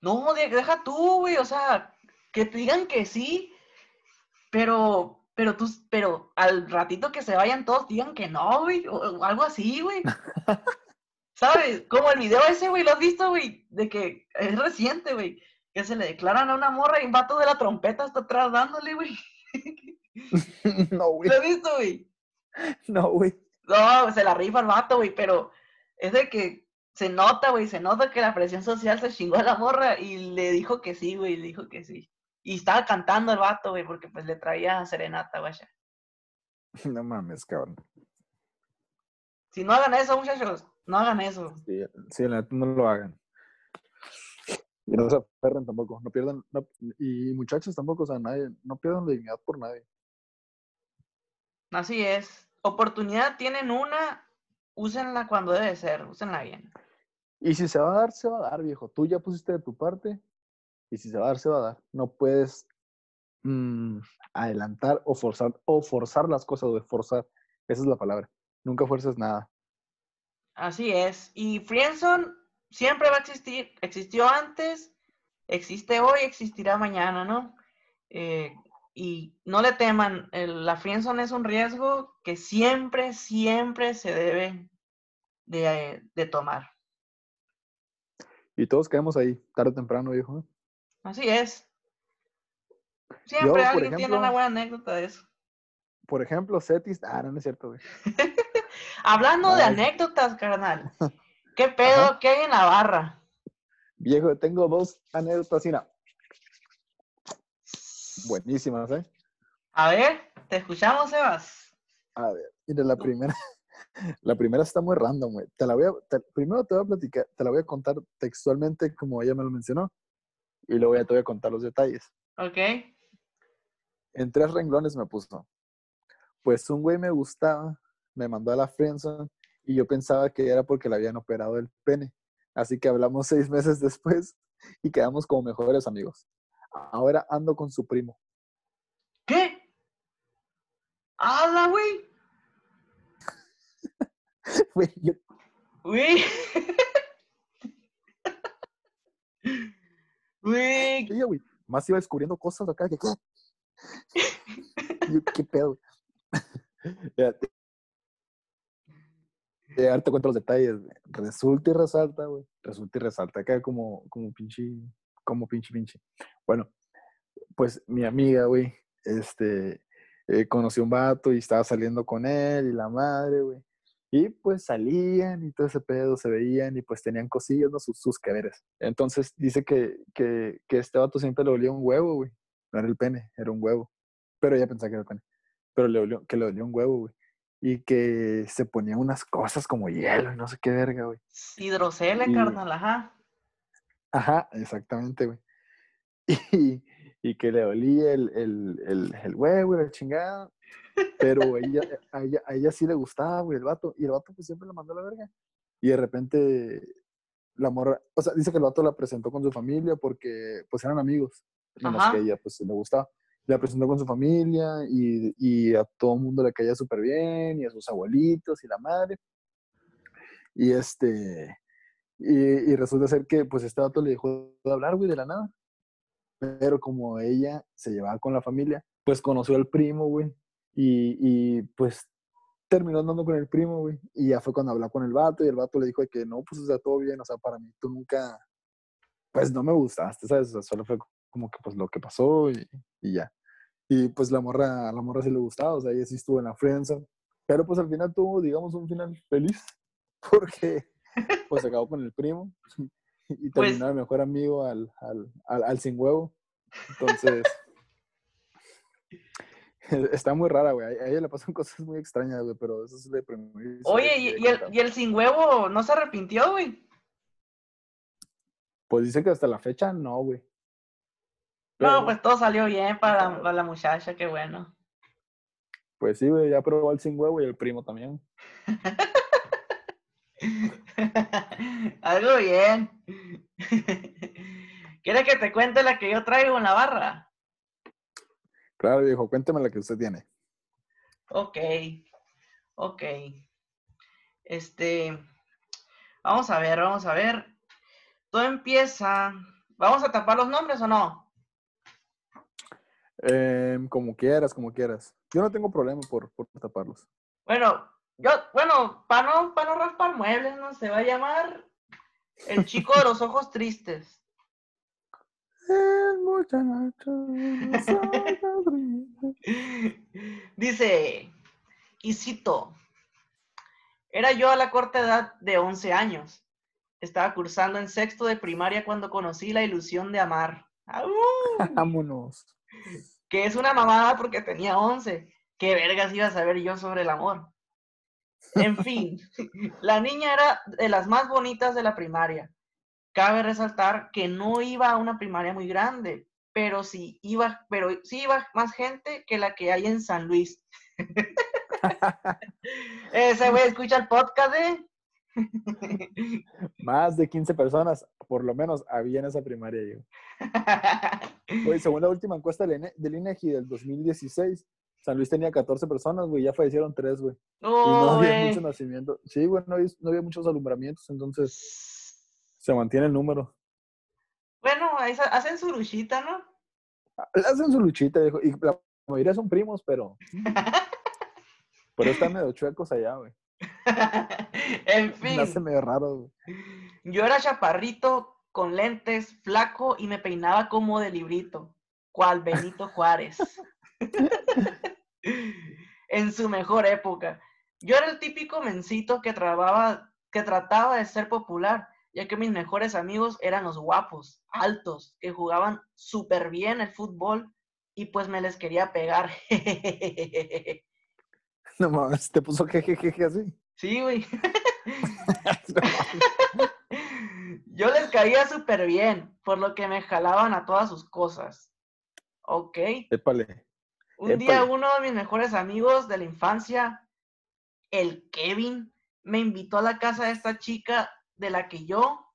No, deja tú, güey, o sea, que te digan que sí, pero pero tú, pero al ratito que se vayan todos digan que no, güey, o, algo así, güey. <laughs> ¿Sabes? Como el video ese, güey, ¿lo has visto, güey? De que es reciente, güey. Que se le declaran a una morra y un vato de la trompeta está atrás dándole, güey. <laughs> no, güey. ¿Lo has visto, güey? No, güey. No, se la rifa el vato, güey, pero es de que se nota, güey, se nota que la presión social se chingó a la morra y le dijo que sí, güey, le dijo que sí. Y estaba cantando el vato, güey, porque pues le traía serenata, güey. <laughs> No mames, cabrón. Si no hagan eso, muchachos, no hagan eso. Sí, sí no lo hagan. Y no se aferren tampoco, no pierdan, no- y muchachos tampoco, o sea, nadie, no pierdan la dignidad por nadie. Así es. Oportunidad tienen una, úsenla cuando debe ser, úsenla bien. Y si se va a dar, se va a dar, viejo. Tú ya pusiste de tu parte, y si se va a dar, se va a dar. No puedes mm, adelantar o forzar, o forzar las cosas, o forzar. Esa es la palabra. Nunca fuerces nada. Así es. Y Friendzone siempre va a existir. Existió antes, existe hoy, existirá mañana, ¿no? Eh, y no le teman, el- la Friendzone es un riesgo que siempre, siempre se debe de, de tomar. Y todos caemos ahí, tarde o temprano, viejo. Así es. Siempre alguien tiene una buena anécdota de eso. Por ejemplo, Cetis, ah, no, no es cierto, güey. <laughs> Hablando de anécdotas, carnal. <laughs> ¿Qué pedo? ¿Qué hay en la barra? Viejo, tengo dos anécdotas, mira. Buenísimas, ¿eh? A ver, te escuchamos, Sebas. A ver, mira, la primera, <laughs> la primera está muy random, güey. Te la voy a, te- primero te voy a platicar, te la voy a contar textualmente como ella me lo mencionó. Y luego ya te voy a contar los detalles. ¿Ok? En tres renglones me puso. Pues un güey me gustaba, me mandó a la friendzone y yo pensaba que era porque le habían operado el pene. Así que hablamos <laughs> seis meses después y quedamos como mejores amigos. Ahora ando con su primo. ¿Qué? ¡Hala, güey! <laughs> Güey, yo- Güey. <laughs> Güey. ella, güey, más iba descubriendo cosas acá que. Yo, ¿qué pedo? Ya, te- ya, ahorita te cuento los detalles. güey. Resulta y resalta, güey. Resulta y resalta. Acá como, como pinche, como pinche, pinche. Bueno, pues mi amiga, güey, este, eh, conoció un vato y estaba saliendo con él y la madre, güey. Y pues salían y todo ese pedo, se veían y pues tenían cosillas, ¿no? Sus, sus. Entonces dice que, que, que este vato siempre le olía un huevo, güey. No era el pene, era un huevo. Pero ella pensaba que era el pene. Pero le olió, que le olía un huevo, güey. Y que se ponía unas cosas como hielo y no sé qué verga, güey. Hidrocele, Y- carnal, ajá. Ajá, exactamente, güey. Y, y que le olía el, el, el, el huevo y la chingada. Pero ella, a, ella, a ella sí le gustaba, güey, el vato. Y el vato pues siempre la mandó a la verga. Y de repente la morra, o sea, dice que el vato la presentó con su familia porque pues eran amigos. Nomás Ajá. que ella pues le gustaba. La presentó con su familia y, y a todo el mundo le caía súper bien y a sus abuelitos y la madre. Y este, y, y resulta ser que pues este vato le dejó de hablar, güey, de la nada. Pero como ella se llevaba con la familia, pues conoció al primo, güey. Y, y pues terminó andando con el primo, güey. Y ya fue cuando habló con el vato y el vato le dijo que no, pues o sea, todo bien, o sea, para mí tú nunca, pues no me gustaste, ¿sabes? O sea, solo fue como que pues lo que pasó y, y ya. Y pues la morra, a la morra sí le gustaba, o sea, ella sí estuvo en la friendzone. Pero pues al final tuvo, digamos, un final feliz. <laughs> Porque pues se acabó con el primo <laughs> y Pues- terminó de mejor amigo al, al, al, al sin huevo. Entonces, <laughs> está muy rara, güey. A ella le pasan cosas muy extrañas, güey, pero eso es de. Oye, ¿y, y el, y el sin huevo no se arrepintió, güey? Pues dice que hasta la fecha no, güey. No, pues todo salió bien para, para la muchacha, qué bueno. pues sí, güey, ya probó el sin huevo y el primo también. <laughs> Algo bien. <laughs> ¿Quieres que te cuente la que yo traigo en la barra? Claro, viejo, cuénteme la que usted tiene. Ok, ok. Este, vamos a ver, vamos a ver. Todo empieza. ¿Vamos a tapar los nombres o no? Em, como quieras, como quieras. Yo no tengo problema por, por taparlos. Bueno, yo, bueno, para no, para no raspar muebles, ¿no? Se va a llamar El chico de los ojos tristes. El muchacho de los ojos brillantes. Dice, y cito, era yo a la corta edad de 11 años. Estaba cursando en sexto de primaria cuando conocí la ilusión de amar. <laughs> ¡Au! Vámonos. Que es una mamada porque tenía 11. ¿Qué vergas iba a saber yo sobre el amor? En fin, <laughs> la niña era de las más bonitas de la primaria. cabe resaltar que no iba a una primaria muy grande, pero sí iba, pero sí iba más gente que la que hay en San Luis. <laughs> Ese güey escucha el podcast, ¿eh? <laughs> Más de 15 personas, por lo menos, había en esa primaria yo. Güey, según la última encuesta del INE- del INEGI del 2016, San Luis tenía 14 personas, güey, ya fallecieron 3, güey. Y no había güey. mucho nacimiento. Sí, güey, no había, no había muchos alumbramientos, entonces se mantiene el número. Bueno, hacen su luchita, ¿no? Hacen su luchita, viejo, y la mayoría son primos, pero... <laughs> Pero están medio chuecos allá, güey. <laughs> en Me hace fin, medio raro, güey. yo era chaparrito, con lentes, flaco y me peinaba como de librito, cual Benito Juárez. <laughs> en su mejor época. Yo era el típico mencito que, trababa, que trataba de ser popular, ya que mis mejores amigos eran los guapos, altos, que jugaban súper bien el fútbol y pues me les quería pegar. <laughs> No mames, te puso jejejeje así. Sí, güey. <laughs> Yo les caía súper bien, por lo que me jalaban a todas sus cosas. Ok. Épale. Un día uno de mis mejores amigos de la infancia, el Kevin, me invitó a la casa de esta chica de la que yo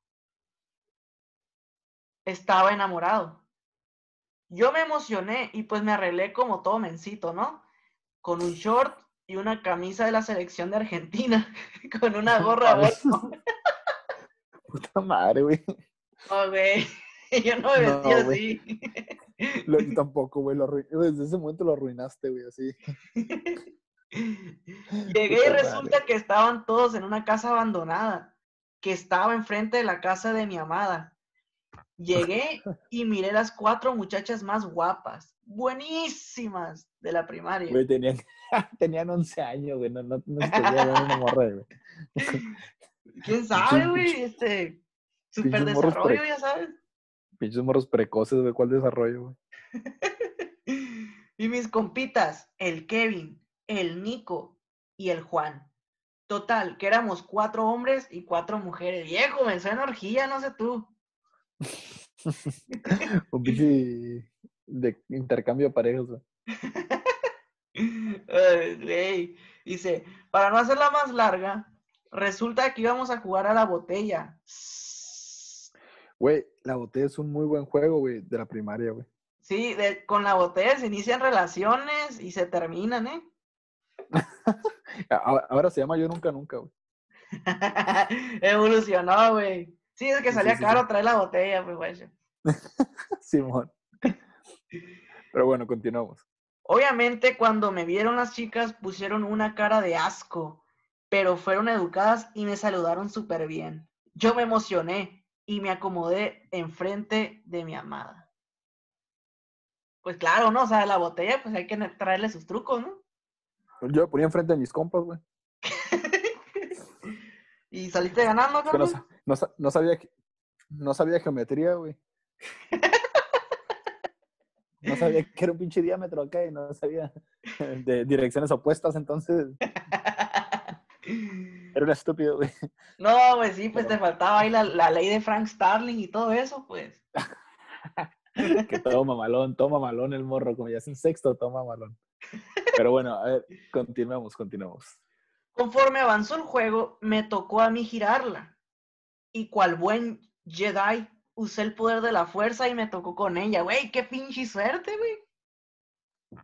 estaba enamorado. Yo me emocioné y pues me arreglé como todo mencito, ¿no? Con un short y una camisa de la selección de Argentina, <laughs> con una <laughs> gorra. Volcom. <laughs> Puta madre, güey. Oh, güey. Yo no me No, vestía güey. así. Lo- yo tampoco, güey. lo Desde ese momento lo arruinaste, güey, así. Llegué y resulta que estaban todos en una casa abandonada, que estaba enfrente de la casa de mi amada. Llegué y miré las cuatro muchachas más guapas, buenísimas de la primaria. Güey, tenían, <laughs> tenían 11 años, güey. No, no, no ver una morra, güey. ¿Quién sabe, güey? Este, super desarrollo, ya sabes. Pinches morros precoces, güey. ¿Cuál desarrollo, güey? <laughs> Y mis compitas, el Kevin, el Nico y el Juan. Total, que éramos cuatro hombres y cuatro mujeres. Viejo, me suena orgía, no sé tú. <laughs> Un pinche de intercambio de parejas, güey. <laughs> Dice, para no hacerla más larga, resulta que íbamos a jugar a la botella. Güey, la botella es un muy buen juego, güey, de la primaria, güey. Sí, de- con la botella se inician relaciones y se terminan, ¿eh? <laughs> A- Ahora se llama Yo Nunca Nunca, güey. Evolucionó, güey. Sí, es que salía sí, caro sí. traer la botella, pues, güey. <laughs> Simón. Pero bueno, continuamos. Obviamente, cuando me vieron las chicas, pusieron una cara de asco, pero fueron educadas y me saludaron súper bien. Yo me emocioné y me acomodé enfrente de mi amada. Pues claro, ¿no? O sea, la botella, pues hay que traerle sus trucos, ¿no? Yo me ponía enfrente de mis compas, güey. Y saliste ganando, que no, no sa- no sabía, no sabía geometría, güey. No sabía que era un pinche diámetro acá y no sabía de direcciones opuestas, entonces era un estúpido, güey. No, pues sí, pues te faltaba ahí la, la ley de Frank Starling y todo eso, pues. <laughs> Que toma malón, toma malón el morro, como ya es en sexto, toma malón. Pero bueno, a ver, continuemos, continuemos. Conforme avanzó el juego, me tocó a mí girarla. Y cual buen Jedi, usé el poder de la fuerza y me tocó con ella. Güey, qué pinche suerte, güey.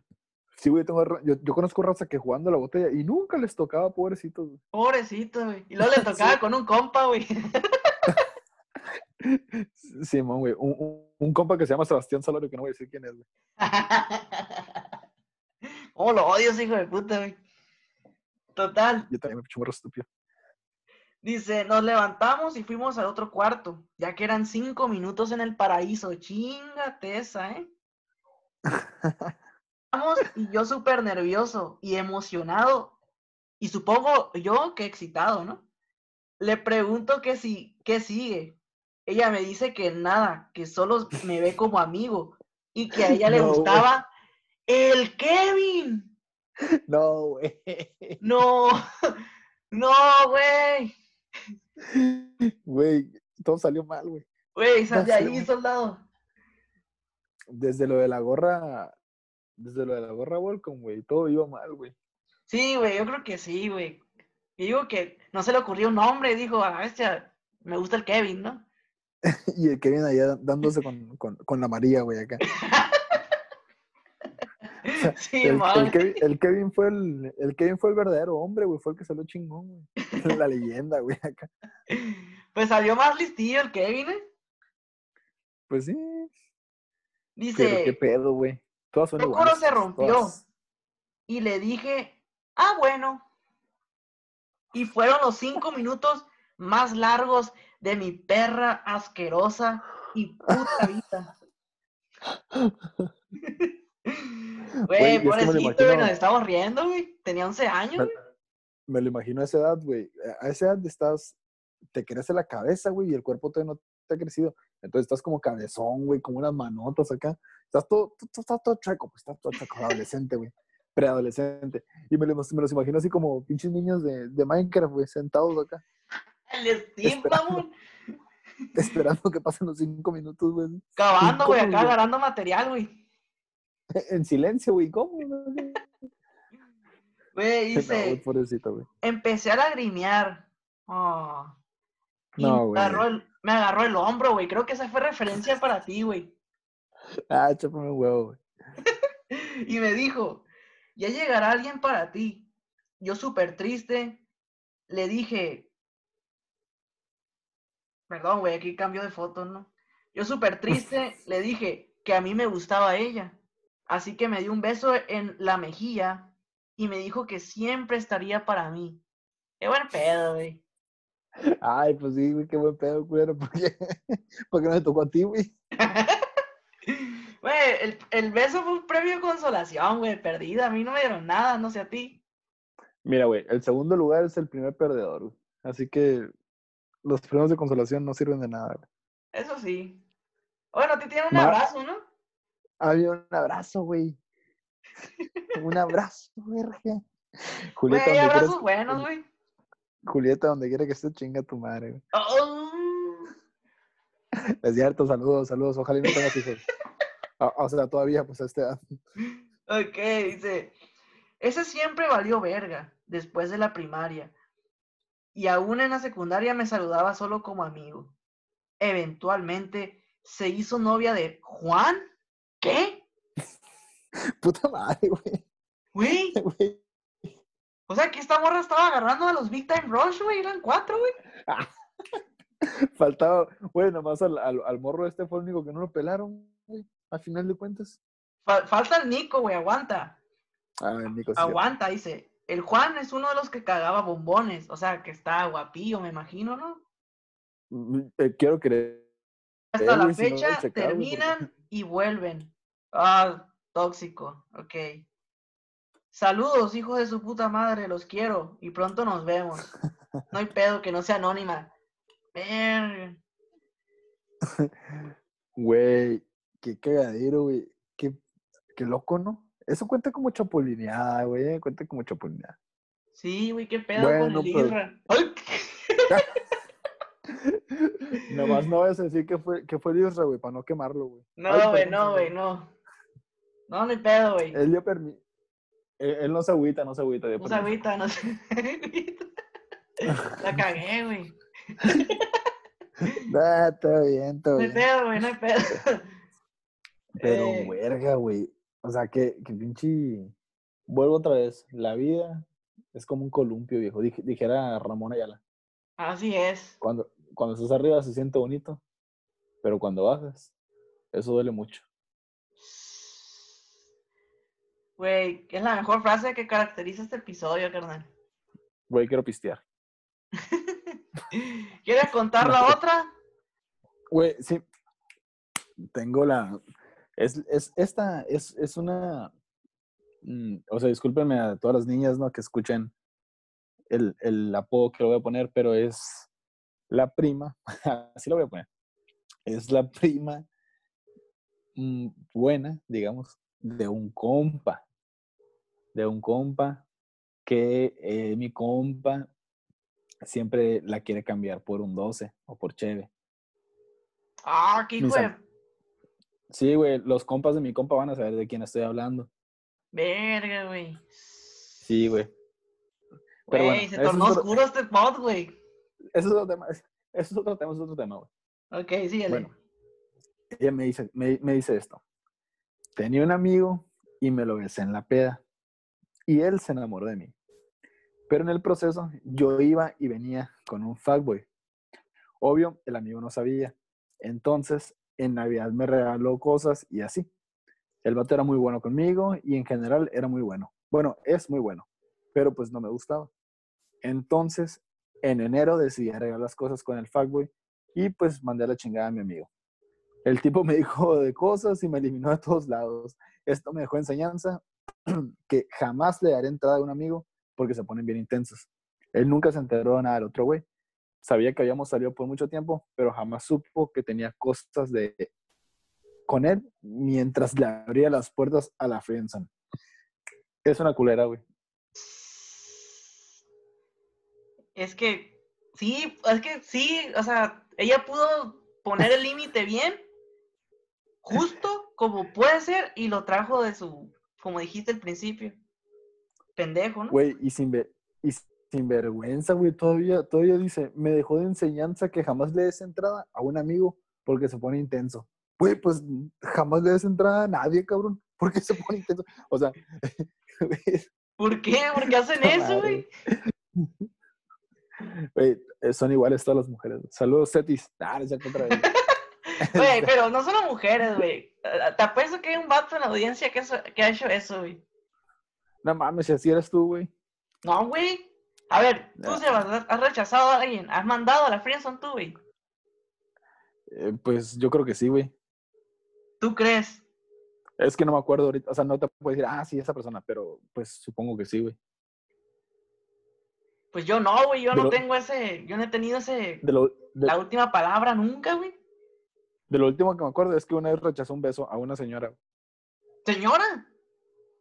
Sí, güey, tengo yo, yo conozco raza que jugando la botella y nunca les tocaba, pobrecitos. güey. Pobrecito, güey. Y luego le <laughs> tocaba Sí. con un compa, güey. <laughs> Simón, güey. Un, un- un compa que se llama Sebastián Solorio, que no voy a decir quién es, güey. <laughs> oh, lo odio, ese hijo de puta, güey. Total. Yo también me morro estúpido. Dice, nos levantamos y fuimos al otro cuarto, ya que eran cinco minutos en el paraíso. Chingate esa, ¿eh? Vamos, y yo súper nervioso y emocionado, y supongo yo que excitado, ¿no? Le pregunto que si, qué sigue. Ella me dice que nada, que solo me ve como amigo, y que a ella le <laughs> No, gustaba el Kevin. <laughs> No, güey. No, <laughs> no, güey. Güey, todo salió mal, güey. Güey, sal de ahí, soldado. Desde lo de la gorra, desde lo de la gorra Volcom, güey, todo iba mal, güey. Sí, güey, yo creo que sí, güey. Y digo que no se le ocurrió un nombre, dijo, a bestia, me gusta el Kevin, ¿no? <laughs> Y el Kevin allá dándose con, con, con la María, güey, acá. <laughs> Sí, El. Kevin, el Kevin fue el, el Kevin fue el verdadero hombre, güey, fue el que salió chingón, güey. <laughs> La leyenda, güey, acá. Pues salió más listillo el Kevin, ¿eh? Pues sí, Dice, pero qué pedo, güey. Todas son "Tu iguales. coro se rompió". todas. y le dije, ah, bueno. Y fueron los cinco minutos más largos de mi perra asquerosa y puta vida. <laughs> Güey, pobrecito, güey, nos estamos riendo, güey. Tenía 11 años, Me- güey. Me lo imagino a esa edad, güey. A esa edad estás, te crece la cabeza, güey, y el cuerpo todavía no te ha crecido. Entonces estás como cabezón, güey, como unas manotas acá. Estás todo, estás todo chueco, pues estás todo chueco, <laughs> adolescente, güey. Preadolescente. Y me, los- me los imagino así como pinches niños de, de Minecraft, güey, sentados acá, El Steam, Esperando. <laughs> esperando que pasen los cinco minutos, güey. Cavando, güey, acá agarrando material, güey. <laughs> En silencio, güey, ¿cómo? Güey, <laughs> No, dice, pobrecito, güey. empecé a lagrimear. Oh. Y No, güey. agarró el, me agarró el hombro, güey. Creo que esa fue referencia <laughs> para ti, güey. Ah, chápame un huevo, güey. Y me dijo, ya llegará alguien para ti. Yo súper triste, le dije, perdón, güey, aquí cambio de foto, ¿no? Yo súper triste le dije que a mí me gustaba ella. Así que me dio un beso en la mejilla y me dijo que siempre estaría para mí. Qué buen pedo, güey. Ay, pues sí, güey, qué buen pedo, culero. <laughs> ¿Por qué? ¿Por qué no me tocó a ti, güey? <laughs> Güey, el, el beso fue un premio de consolación, güey, perdida. A mí no me dieron nada, no sé a ti. Mira, güey, el segundo lugar es el primer perdedor, güey. Así que los premios de consolación no sirven de nada, güey. Eso sí. Bueno, a ti tiene un abrazo, ¿no? Había un abrazo, güey. Un abrazo, verga. Güey, Julieta, hay donde abrazos quieras- buenos, güey. Julieta, donde quiera que esté, chinga tu madre, güey. Oh. Es cierto, saludos, saludos. Ojalá y no tengas hijos. <laughs> Ah, O sea, todavía, pues, a esta edad. Ok, dice. Ese siempre valió verga después de la primaria. Y aún en la secundaria me saludaba solo como amigo. Eventualmente se hizo novia de Juan. ¿Qué? <laughs> Puta madre, güey. <laughs> Güey. O sea que esta morra estaba agarrando a los Big Time Rush, güey. Eran cuatro, güey. <laughs> Faltaba, güey, nomás al, al, al morro este fue el único que no lo pelaron, güey. Al final de cuentas. Fa- falta el Nico, güey. Aguanta. Ah, Nico, sí. Aguanta, dice. El Juan es uno de los que cagaba bombones. O sea que está guapillo, me imagino, ¿no? Mm, eh, quiero creer. Hasta Eh, la si no a fecha güey, terminan y vuelven. Ah, tóxico, ok. Saludos, hijos de su puta madre, los quiero y pronto nos vemos. No hay pedo que no sea anónima. Verga. <laughs> Güey, qué cagadero, güey. Qué, qué loco, ¿no? Eso cuenta como chapulineada, güey. eh, Cuenta como chapulineada. Sí, güey, qué pedo Bueno, con el pero- Isra. <laughs> ¡Ay! Nomás no vas a decir que fue, que fue el Isra, güey, para no quemarlo, güey. No, güey, no, güey, no. No, no hay pedo, güey. Él dio permiso. Él, él no se agüita, no se agüita. dio No se agüita, no se agüita. <laughs> La cagué, güey. <laughs> Ah, está bien, está No hay bien. pedo, güey, no hay pedo. <laughs> Pero, Eh, verga, güey. O sea, que, que pinche. Vuelvo otra vez. La vida es como un columpio, viejo. Dij- dijera Ramón Ayala. Así es. Cuando, cuando estás arriba se siente bonito, pero cuando bajas, eso duele mucho. Güey, es la mejor frase que caracteriza este episodio, carnal. Güey, quiero pistear. <laughs> ¿Quieres contar la otra? Güey, sí. Tengo la. Es, es, esta es, es una. mm, o sea, discúlpenme a todas las niñas, ¿no? Que escuchen el, el apodo que le voy a poner, pero es la prima. <laughs> Así lo voy a poner. Es la prima mm, buena, digamos, de un compa. De un compa que eh, mi compa siempre la quiere cambiar por un 12 o por cheve. Ah, qué am- Sí, güey, los compas de mi compa van a saber de quién estoy hablando. verga, güey. Sí, güey. Pero Güey, bueno, se es tornó otro- oscuro este pod, güey. Ese es otro tema. Ese es otro tema, es otro tema, güey. Ok, síguele. Bueno, ella me dice, me, me dice esto. Tenía un amigo y me lo besé en la peda. Y él se enamoró de mí. Pero en el proceso yo iba y venía con un fuckboy. Obvio, el amigo no sabía. Entonces, en Navidad me regaló cosas y así. El vato era muy bueno conmigo y en general era muy bueno. Bueno, es muy bueno, pero pues no me gustaba. Entonces, en enero decidí arreglar las cosas con el fuckboy y pues mandé a la chingada a mi amigo. El tipo me <laughs> dijo de cosas y me eliminó de todos lados. Esto me dejó enseñanza <clears throat> que jamás le daré entrada a un amigo porque se ponen bien intensos. Él nunca se enteró de nada del otro güey. Sabía que habíamos salido por mucho tiempo, pero jamás supo que tenía cosas de con él mientras le abría las puertas a la friendzone. Es una culera, güey. Es que, sí, es que sí, o sea, ella pudo poner el límite bien, justo como puede ser, y lo trajo de su, como dijiste al principio, pendejo, ¿no? Güey, y sin, ver, y sin vergüenza, güey, todavía, todavía dice, me dejó de enseñanza que jamás le des entrada a un amigo porque se pone intenso. Güey, pues jamás le des entrada a nadie, cabrón, porque se pone intenso. O sea, <laughs> ¿Por qué? ¿Por qué hacen eso, güey? <laughs> güey, son iguales todas las mujeres. Saludos, Cetis. Ah, qué otra vez. <laughs> Güey, <laughs> pero no solo mujeres, güey. Te apuesto que hay un vato en la audiencia que, eso- que ha hecho eso, güey. No mames, si así eres tú, güey. No, güey. A ver, tú, Ah. Sebas, has rechazado a alguien. Has mandado a la friendzone tú, güey. Eh, pues yo creo que sí, güey. ¿Tú crees? Es que no me acuerdo ahorita. O sea, no te puedo decir, ah, sí, esa persona, pero pues supongo que sí, güey. Pues yo no, güey. Yo De no lo- tengo ese. Yo no he tenido ese. De lo, de, La última palabra nunca, güey. De lo último que me acuerdo es que una vez rechazó un beso a una señora. Señora.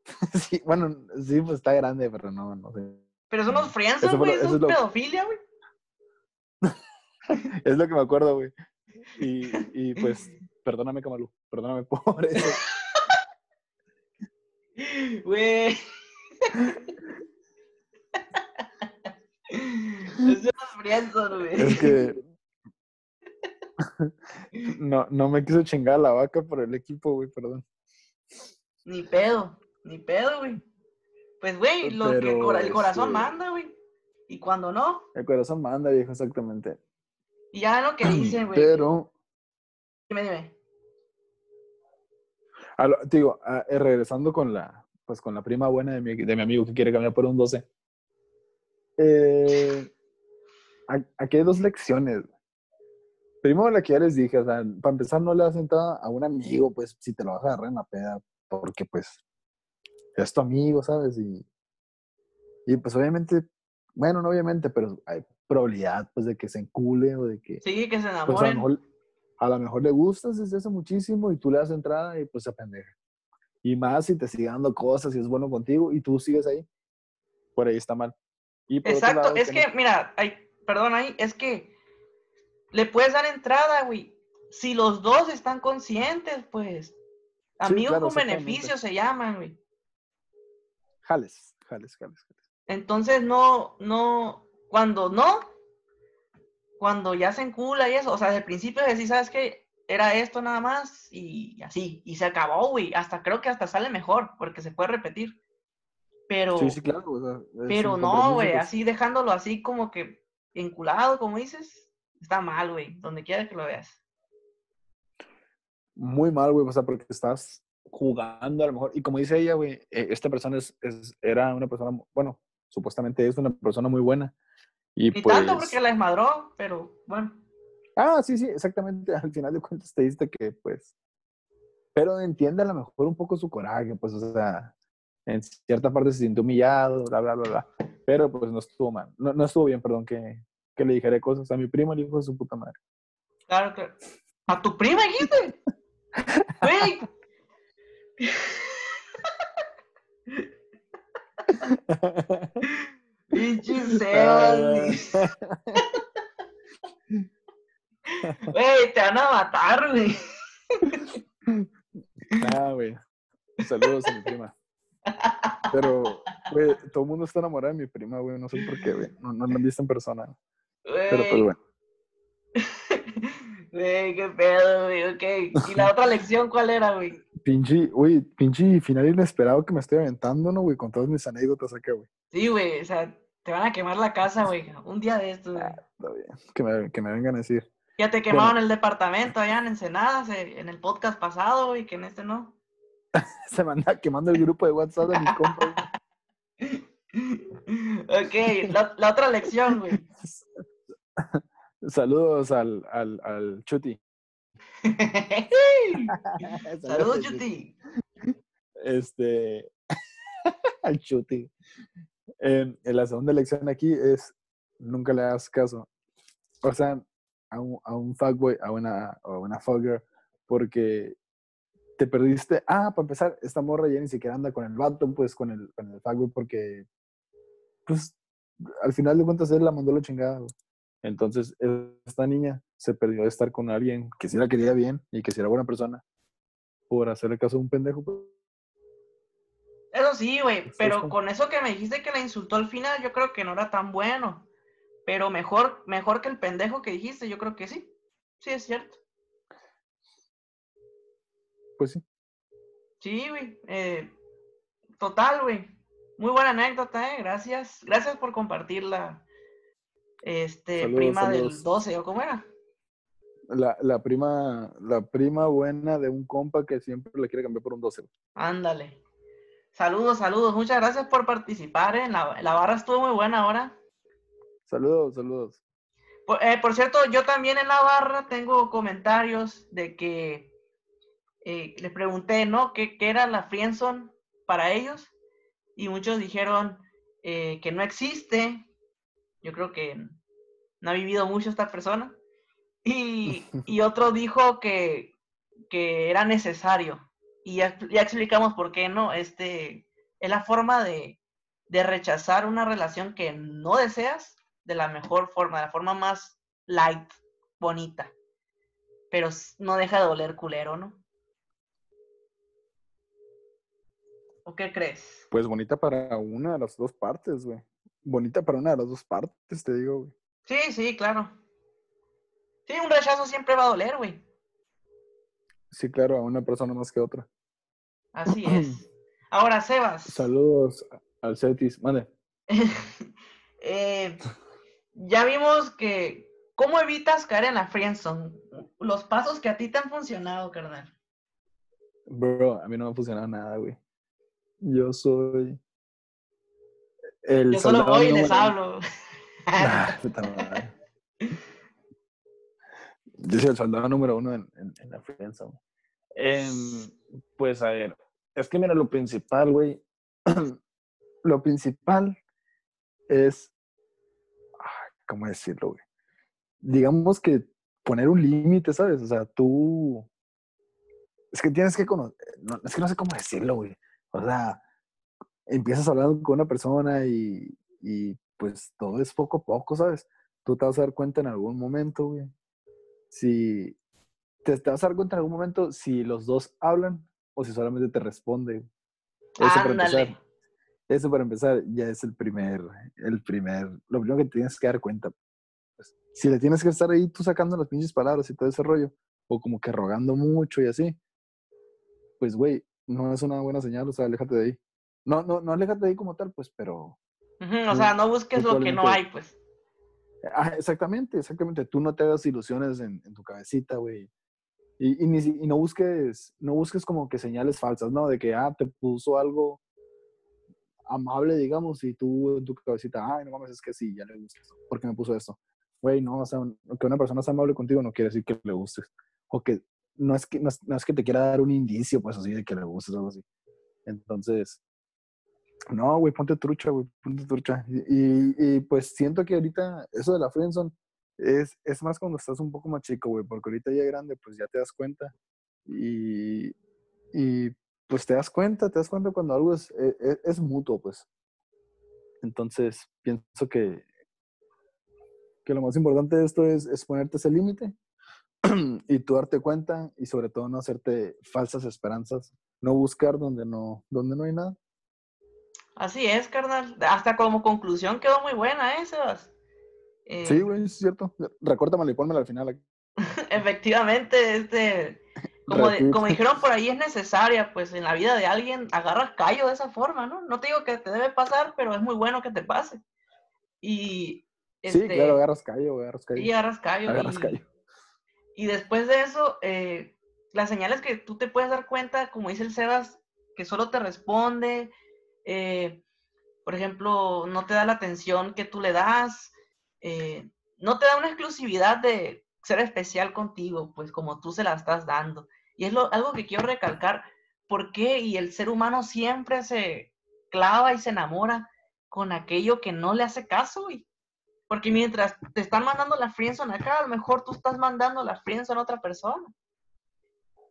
<laughs> Sí, bueno, sí, pues está grande, pero no, no sé. Pero Eso friendzone, fue güey. Eso, es lo- pedofilia, güey. <laughs> Es lo que me acuerdo, güey. Y, y pues, perdóname, Camalu, perdóname <laughs> por eso. Güey. Güey. Es que <laughs> no, no me quiso chingar la vaca por el equipo, güey, perdón. Ni pedo, ni pedo, güey. Pues, güey, lo que cora- el corazón este- manda, güey. Y cuando no, El corazón manda, viejo, exactamente. y ya lo que dicen, güey. Pero, Dime, dime. a lo- te digo, a- eh, regresando con la, pues con la prima buena de mi, de mi amigo que quiere cambiar por un 12. Eh, aquí hay dos lecciones. Primero la que ya les dije, o sea, para empezar no le das entrada a un amigo, pues si te lo vas a agarrar en la peda, porque pues es tu amigo, ¿sabes? Y, y pues obviamente, bueno, no obviamente, pero hay probabilidad pues de que se encule o de que Sí, que se pues a lo enamoren. mejor, a lo mejor le gustas desde hace muchísimo y tú le das entrada y pues se pendeja. Y más si te sigue dando cosas y es bueno contigo y tú sigues ahí, por ahí está mal. Y por Exacto, lado, es que, no- mira, ay, perdón ahí, es que le puedes dar entrada, güey. Si los dos están conscientes, pues. Amigos claro, con beneficios se llaman, güey. Jales, jales, jales, jales. Entonces no, no, cuando no, cuando ya se encula y eso, o sea, desde el principio decir, ¿sabes qué? Era esto nada más y así, y se acabó, güey. Hasta creo que hasta sale mejor, porque se puede repetir. Pero, Sí, sí, claro. o sea, es pero no, güey, pues. así dejándolo así como que enculado, como dices, está mal, güey, donde quiera que lo veas. Muy mal, güey, o sea, porque estás jugando a lo mejor. Y como dice ella, güey, eh, esta persona es, es- era una persona, bueno, supuestamente es una persona muy buena. Y Ni pues... tanto porque la desmadró, pero bueno. Ah, sí, sí, exactamente. <laughs> Al final de cuentas te diste que, pues, pero entiende a lo mejor un poco su coraje, pues, o sea, en cierta parte se sintió humillado, bla, bla, bla, bla. Pero, pues, no estuvo mal. No, no estuvo bien, perdón, que, que le dijera cosas. A mi primo le dijo de su puta madre. Claro que. ¿A tu prima dijiste? Güey. Pinche Sebas, güey. Te van a matar, güey. Ah, güey. Saludos a mi prima. Pero, güey, todo el mundo está enamorado de mi prima, güey. No sé por qué, güey. No, no la han visto en persona. Pero, pues, bueno. <laughs> güey, qué pedo, güey, ok. ¿Y la otra lección cuál era, güey? Pinche, güey, pinche final inesperado que me estoy aventando, ¿no, güey? Con todas mis anécdotas acá, güey. Sí, güey, o sea, te van a quemar la casa, güey. Un día de estos, güey. Está bien. Que me, que me vengan a decir. Ya te quemaron el departamento allá en Ensenada, se- en el podcast pasado, güey, que en este no. <laughs> Se me anda quemando el grupo de WhatsApp de mis compas. güey. <laughs> ok, la, la otra lección, güey. <laughs> Saludos al, al, al Chuti. <laughs> <laughs> Saludos, Chuti. Este. al Chuti. En la segunda lección aquí es: nunca le hagas caso. O sea, a un, a un fuckboy, a una, a una fucker, porque te perdiste. Ah, para empezar, esta morra ya ni siquiera anda con el vato, pues con el, con el fuckboy, porque, pues, al final de cuentas él la mandó la chingada. güey. Entonces, esta niña se perdió de estar con alguien que sí la quería bien y que sí era buena persona por hacerle caso a un pendejo. pues. Eso sí, güey, pero como- con eso que me dijiste que la insultó al final, yo creo que no era tan bueno. Pero mejor, mejor que el pendejo que dijiste, yo creo que sí. Sí, es cierto. Pues sí. Sí, güey. eh, total, güey. Muy buena anécdota, eh. Gracias. Gracias por compartirla. Este, Saludos, prima del saludos. 12, ¿o cómo era? La, la prima, la prima buena de un compa que siempre le quiere cambiar por un 12. güey. Ándale. Saludos, saludos. Muchas gracias por participar. eh. La, la barra estuvo muy buena ahora. Saludos, saludos. Por, eh, por cierto, yo también en la barra tengo comentarios de que eh, les pregunté, ¿no? ¿Qué, qué era la friendzone para ellos? Y muchos dijeron eh, que no existe. Yo creo que no ha vivido mucho esta persona. Y, <laughs> y otro dijo que, que era necesario. Y ya, ya explicamos por qué no. Este, es la forma de, de rechazar una relación que no deseas de la mejor forma, de la forma más light, bonita. Pero no deja de doler culero, ¿no? ¿O qué crees? Pues bonita para una de las dos partes, güey. Bonita para una de las dos partes, te digo, güey. Sí, sí, claro. Sí, un rechazo siempre va a doler, güey. Sí, claro, a una persona más que otra. Así <clears throat> es. Ahora, Sebas. Saludos al Cetis. Mande. <laughs> eh, ya vimos que. ¿Cómo evitas caer en la friendzone? Los pasos que a ti te han funcionado, carnal. Bro, a mí no me ha funcionado nada, güey. Yo soy. El Yo solo voy y les hablo. Ah, <laughs> madre. Yo soy el soldado número uno en, en- en la friendzone. Em, pues a ver, es que mira, lo principal, güey, <clears throat> lo principal es, ¿cómo decirlo, güey? Digamos que poner un límite, ¿sabes? O sea, tú, es que tienes que conocer, no, es que no sé cómo decirlo, güey. O sea, empiezas hablando con una persona y, y pues todo es poco a poco, ¿sabes? Tú te vas a dar cuenta en algún momento, güey. Si te, te vas a dar cuenta en algún momento si los dos hablan o si solamente te responde. Eso para Ándale. empezar. Eso para empezar ya es el primer, el primer, lo primero que tienes que dar cuenta. Pues, si le tienes que estar ahí tú sacando las pinches palabras y todo ese rollo, o como que rogando mucho y así, pues güey, no es una buena señal, o sea, aléjate de ahí. No, no, no aléjate de ahí como tal, pues, pero Ujú, o sea, no busques lo que no hay, pues. Ah, exactamente, exactamente. Tú no te hagas ilusiones en, en tu cabecita, güey. Y, y, ni y no busques, no busques como que señales falsas, ¿no? De que, ah, te puso algo amable, digamos, y tú en tu cabecita, ay, no mames, es que sí, ya le gusta esto. ¿Por qué me puso esto? Güey, no, o sea, que una persona sea amable contigo no quiere decir que le gustes. O que no es que, no es, no es que te quiera dar un indicio, pues así, de que le gustes o algo así. Entonces, no, güey, ponte trucha, güey, ponte trucha. Y, y- pues siento que ahorita eso de la friendzone es, es más cuando estás un poco más chico, güey, porque ahorita ya grande, pues ya te das cuenta. Y, y pues te das cuenta, te das cuenta cuando algo es, e- e- es, mutuo, pues. Entonces, pienso que, que lo más importante de esto es, es ponerte ese límite <clears throat> y tú darte cuenta y sobre todo no hacerte falsas esperanzas, no buscar donde no, donde no hay nada. Así es, carnal. Hasta como conclusión quedó muy buena, ¿eh, Sebas? Eh, sí, güey, es cierto. Recórtamela y pónmela al final. <laughs> Efectivamente, este, como, como dijeron por ahí, es necesaria, pues en la vida de alguien agarras callo de esa forma, ¿no? No te digo que te debe pasar, pero es muy bueno que te pase. Y. sí, este, claro, agarras callo, agarras callo. Sí, agarras callo. Agarras callo. Y después de eso, eh, las señales que tú te puedes dar cuenta, como dice el Sebas, que solo te responde, eh, por ejemplo, no te da la atención que tú le das, eh, no te da una exclusividad de ser especial contigo, pues como tú se la estás dando. Y es lo, algo que quiero recalcar, ¿por qué? Y el ser humano siempre se clava y se enamora con aquello que no le hace caso, y porque mientras te están mandando la friendzone acá, a lo mejor tú estás mandando la friendzone a otra persona.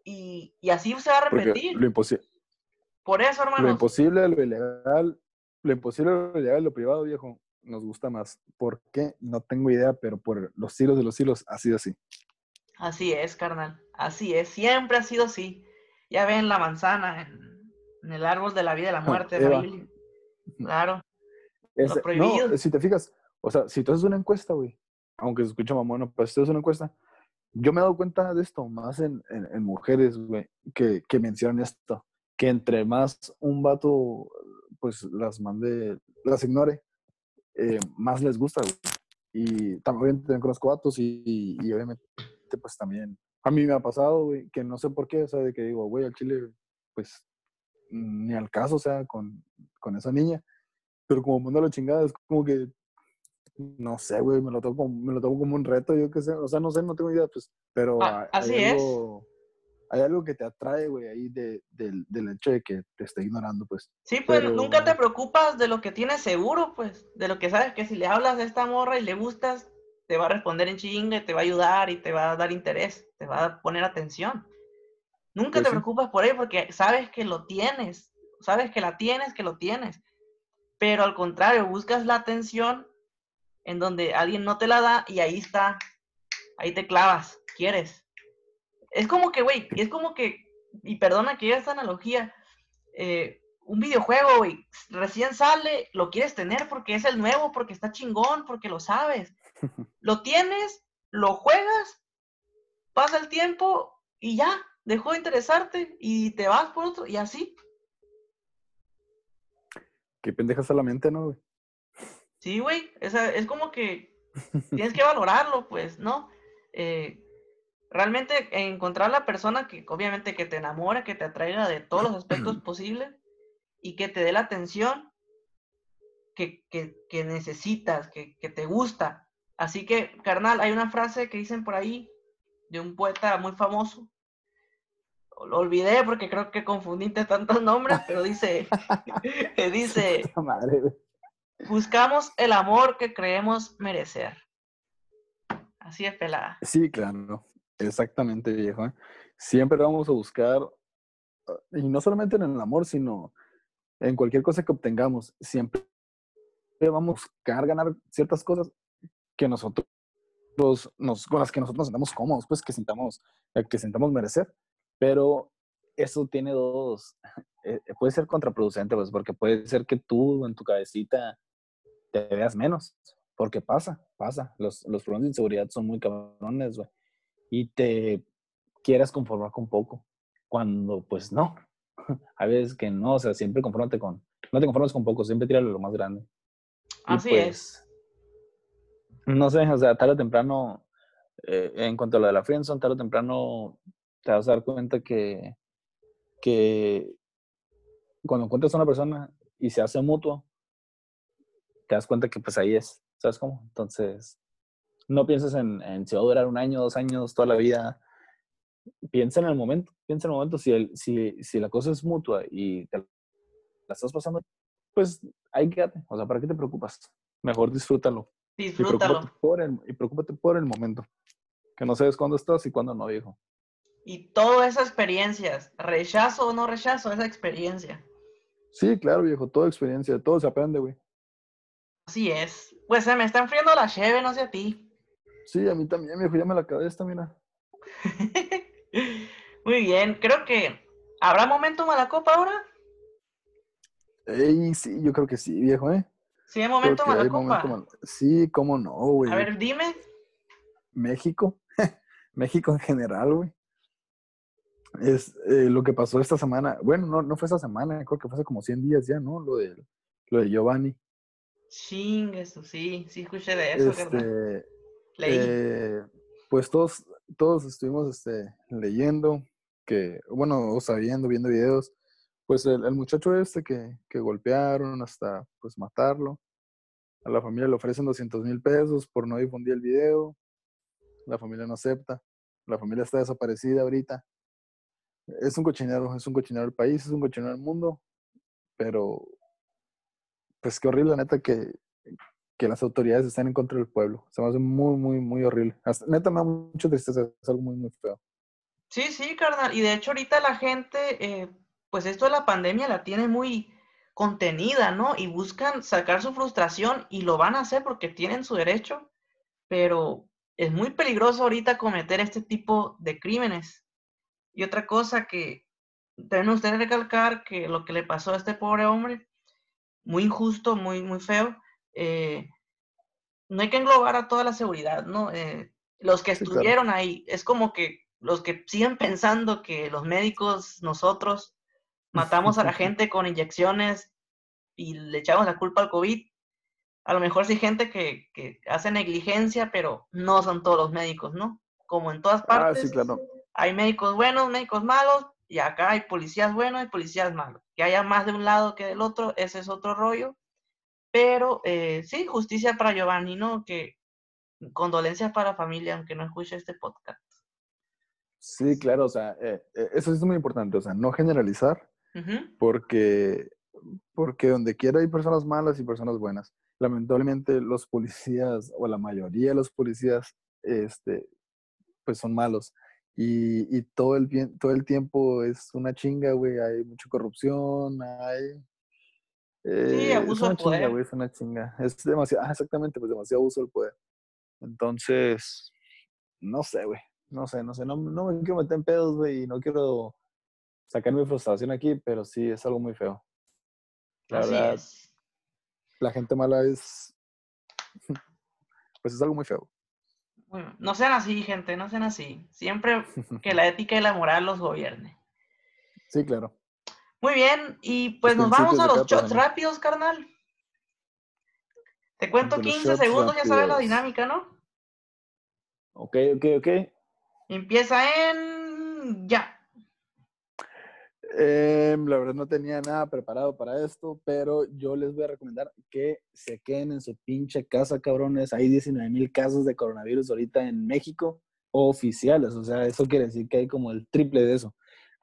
Y, y así se va a repetir. lo. Por eso, hermano. Lo imposible, lo ilegal, lo imposible, lo ilegal, lo privado, viejo, nos gusta más. ¿Por qué? No tengo idea, pero por los siglos de los siglos ha sido así. Así es, carnal. Así es. Siempre ha sido así. Ya ven la manzana en, el árbol de la vida y la <laughs> muerte de la Biblia. Claro. lo prohibido. si te fijas, o sea, si tú haces una encuesta, güey, aunque se escucha mamón, pero si tú haces una encuesta, yo me he dado cuenta de esto más en, en, mujeres, güey, que, que, mencionan esto, que entre más un vato, pues las mande, las ignore, eh, más les gusta, güey. Y también conozco vatos y, y, obviamente, pues también, a mí me ha pasado, güey, que no sé por qué, o sea, de que digo, güey, al chile, pues, ni al caso, o sea, con, con esa niña. Pero como manda la chingada, es como que no sé, güey, me lo tomo como, me lo tomo como un reto, yo qué sé, o sea, no sé, no tengo idea, pues, pero ah, así algo, es. Hay algo que te atrae, güey, ahí de, del hecho de que te esté ignorando, pues. Sí, pues nunca te preocupas de lo que tienes seguro, pues, de lo que sabes que si le hablas a esta morra y le gustas, te va a responder en chingue, te va a ayudar y te va a dar interés, te va a poner atención. Nunca pues te preocupas por ello porque sabes que lo tienes, sabes que la tienes, que lo tienes. Pero al contrario, buscas la atención en donde alguien no te la da y ahí está, ahí te clavas, quieres. Es como que, güey, es como que, y perdona que esta analogía, eh, un videojuego, güey, recién sale, lo quieres tener porque es el nuevo, porque está chingón, porque lo sabes. <laughs> Lo tienes, lo juegas, pasa el tiempo y ya, dejó de interesarte y te vas por otro y así. Qué pendeja solamente, ¿no, güey? Sí, güey, es como que <laughs> tienes que valorarlo, pues, ¿no? Eh, realmente encontrar la persona que obviamente que te enamore, que te atraiga de todos los <clears throat> aspectos posibles y que te dé la atención que, necesitas, que, te gusta. Así que, carnal, hay una frase que dicen por ahí de un poeta muy famoso. Lo olvidé porque creo que confundiste tantos nombres, pero dice, <laughs> <laughs> dice, Buscamos el amor que creemos merecer. Así es, pelada. Sí, claro. Exactamente, viejo. ¿eh? Siempre vamos a buscar, ah, y no solamente en el amor, sino en cualquier cosa que obtengamos, siempre vamos a buscar ganar ciertas cosas que nosotros nos, con las que nosotros nos sentamos cómodos, pues que sintamos, eh, que sintamos merecer. Pero eso tiene dos, <laughs> eh, puede ser contraproducente, pues, porque puede ser que tú en tu cabecita te veas menos, porque pasa, pasa. Los, los problemas de inseguridad son muy cabrones, güey. Y te quieras conformar con poco, cuando pues no. <laughs> A veces que no, o sea, siempre confórmate con, no te conformes con poco, siempre tíralo lo más grande. Así pues, es. No sé, o sea, tarde o temprano, eh, en cuanto a lo de la friendzone, tarde o temprano te vas a dar cuenta que, que cuando encuentras a una persona y se hace mutuo, te das cuenta que pues ahí es, ¿sabes cómo? Entonces, no pienses en, si va a durar un año, dos años, toda la vida. Piensa en el momento, piensa en el momento. Si, el, si, si la cosa es mutua y te la estás pasando, pues ahí quédate. O sea, ¿para qué te preocupas? Mejor disfrútalo. Disfrútalo. Y preocúpate por el, y preocúpate por el momento. Que no sabes cuándo estás y cuándo no, viejo. Y todas esas experiencias, rechazo o no rechazo, esa experiencia. Sí, claro, viejo, toda experiencia, todo se aprende, güey. Así es. Pues se me está enfriando la cheve, no sé a ti. Sí, a mí también, viejo, ya me la cabeza, mira. <laughs> Muy bien, creo que habrá momento Malacopa ahora. Ey, sí, yo creo que sí, viejo, ¿eh? Sí, hay momento que hay Malacopa. momento mal- Sí, cómo no, güey. A ver, dime. México, <laughs> México en general, güey. Es eh, lo que pasó esta semana. Bueno, no, no fue esta semana, creo que fue hace como 100 días ya, ¿no? Lo de, lo de Giovanni. Ching, eso sí, sí escuché de eso. Este, Leí. eh, pues todos, todos estuvimos este, leyendo, que, bueno, o sabiendo, viendo videos, pues el, el muchacho este que, que golpearon hasta pues matarlo, a la familia le ofrecen 200 mil pesos por no difundir el video, la familia no acepta, la familia está desaparecida ahorita. Es un cochinero, es un cochinero el país, es un cochinero el mundo, pero pues qué horrible, neta, que, que las autoridades estén en contra del pueblo. Se me hace muy, muy, muy horrible. Neta, me da mucha tristeza, es algo muy, muy feo. Sí, sí, carnal. Y de hecho ahorita la gente, eh, pues esto de la pandemia la tiene muy contenida, ¿no? Y buscan sacar su frustración y lo van a hacer porque tienen su derecho, pero es muy peligroso ahorita cometer este tipo de crímenes. Y otra cosa que deben ustedes recalcar que lo que le pasó a este pobre hombre, muy injusto, muy, muy feo, eh, no hay que englobar a toda la seguridad, ¿no? Eh, los que Sí, claro. estuvieron ahí, es como que los que siguen pensando que los médicos, nosotros, matamos a la <laughs> gente con inyecciones y le echamos la culpa al COVID. A lo mejor sí hay gente que, que hace negligencia, pero no son todos los médicos, ¿no? Como en todas Ah, partes, sí, claro. hay médicos buenos, médicos malos, y acá hay policías buenos y policías malos. Que haya más de un lado que del otro, ese es otro rollo. Pero eh, sí, justicia para Giovanni, ¿no? Que condolencias para la familia, aunque no escuche este podcast. Sí, claro, o sea, eh, eh, eso es muy importante, o sea, no generalizar, porque, porque donde quiera hay personas malas y personas buenas. Lamentablemente los policías, o la mayoría de los policías, este, pues son malos. Y, y todo, el, todo el tiempo es una chinga, güey, hay mucha corrupción, hay... eh, es abuso de una chinga, poder. güey, es una chinga. Es demasiado, ah, exactamente, pues demasiado abuso del poder. Entonces, no sé, güey, no sé, no sé, no, no me quiero meter en pedos, güey, y no quiero sacar mi frustración aquí, pero sí, es algo muy feo. La Así verdad, es. la gente mala es, <laughs> pues es algo muy feo. Bueno, no sean así, gente, no sean así. Siempre <laughs> que la ética y la moral los gobierne. Sí, claro. Muy bien, y pues nos vamos a los shots rápidos, carnal. Te cuento De los 15 shots segundos, ya sabes la dinámica, ¿no? Ok, ok, ok. Empieza en ya. Em, la verdad no tenía nada preparado para esto, pero yo les voy a recomendar que se queden en su pinche casa, cabrones. Hay 19 mil casos de coronavirus ahorita en México oficiales, o sea, eso quiere decir que hay como el triple de eso.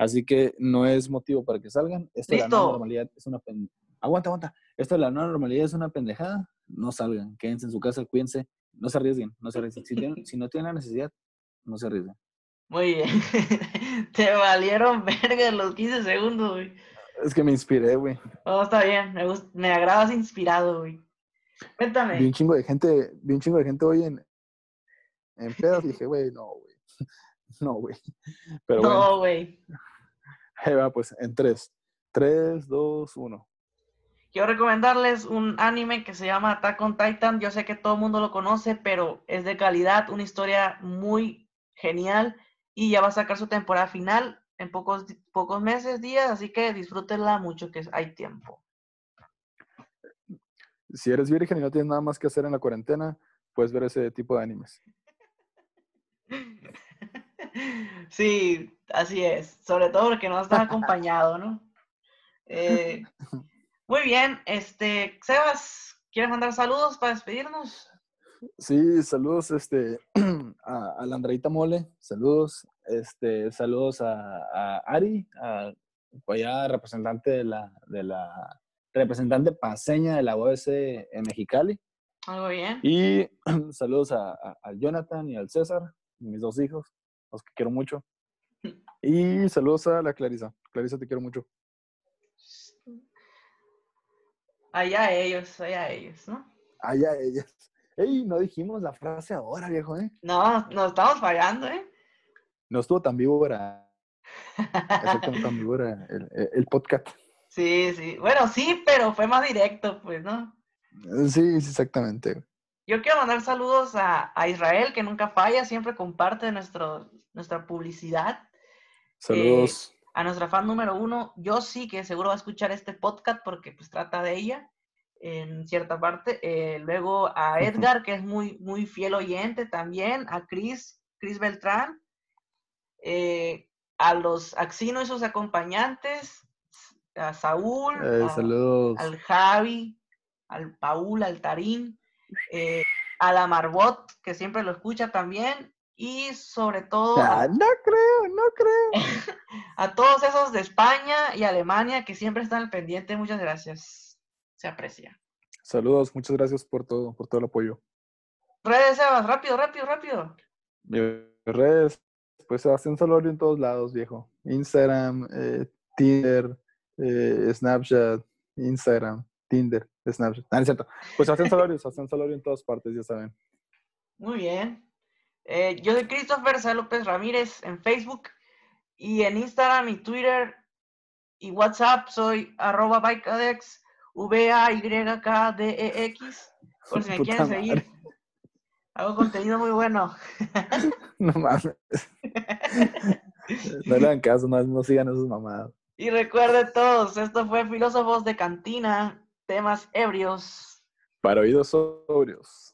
Así que no es motivo para que salgan. Esto de la Listo. nueva normalidad es una pen- Aguanta, aguanta. Esto de la nueva normalidad es una pendejada. No salgan, quédense en su casa, cuídense, no se arriesguen, no se arriesguen. Si, tienen- si no tienen la necesidad, no se arriesguen. Muy bien. <laughs> Te valieron verga los 15 segundos, güey. Es que me inspiré, güey. Oh, está bien, me, gust- me agradas inspirado, güey. Cuéntame. Vi un chingo de gente, vi un chingo de gente hoy en, en pedas y dije, güey, no, güey. <laughs> No, güey. Pero No, güey. Va, pues, en tres. Tres, dos, uno. Quiero recomendarles un anime que se llama Attack on Titan. Yo sé que todo el mundo lo conoce, pero es de calidad, una historia muy genial y ya va a sacar su temporada final en pocos, pocos meses, días, así que disfrútenla mucho que hay tiempo. Si eres virgen y no tienes nada más que hacer en la cuarentena, puedes ver ese tipo de animes. <laughs> Sí, así es, sobre todo porque no estás acompañado, ¿no? Eh, <laughs> muy bien, este, Sebas, ¿quieres mandar saludos para despedirnos? Sí, saludos este, <clears throat> a, a la Andreita Mole, saludos, este, saludos a, a Ari, a, allá representante de la, de la representante paseña de la OS en Mexicali. Algo bien. Y <clears throat> saludos a, a- Jonathan y al César, mis dos hijos, los que quiero mucho. Y saludos a la Clarisa. Clarisa, te quiero mucho. Allá ellos, allá ellos, ¿no? Allá ellas. Ey, no dijimos la frase ahora, viejo, ¿eh? No, nos estamos fallando, ¿eh? No estuvo tan vivo, era. Exactamente, tan el, el- el podcast. Sí, sí. Bueno, sí, pero fue más directo, pues, ¿no? Sí, sí, exactamente. Yo quiero mandar saludos a, a Israel, que nunca falla, siempre comparte nuestro, nuestra publicidad. Saludos. A nuestra fan número uno, yo sí que seguro va a escuchar este podcast porque pues trata de ella en cierta parte. Eh, luego a Edgar, que es muy, muy fiel oyente también. A Chris, Chris Beltrán. eh, a los Axino y sus acompañantes. A Saúl. Eh, a- al Javi, al Paul, al Tarín, eh, a la Marbot, que siempre lo escucha también, y sobre todo Ah, a, no creo, no creo. <laughs> a todos esos de España y Alemania que siempre están al pendiente. Muchas gracias. Se aprecia. Saludos, muchas gracias por todo, por todo el apoyo. Redes, Sebas, rápido, rápido, rápido. Redes, pues Sebastián Solorio en todos lados, viejo. Instagram, eh, Tinder, eh, Snapchat, Instagram, Tinder, Snapchat. Ah, no es cierto. Pues Sebastián Solorio, Sebastián Solorio en todas partes, ya saben. Muy bien. Eh, yo soy Christopher C. López Ramírez en Facebook y en Instagram y Twitter y WhatsApp soy arroba Bikeadex, V-A-Y-K-D-E-X, por si me quieren madre. seguir. Hago contenido muy bueno. <laughs> No mames. No le hagan caso, no, no sigan esas mamadas. Y recuerden todos, esto fue Filósofos de Cantina, temas ebrios. Para oídos sobrios.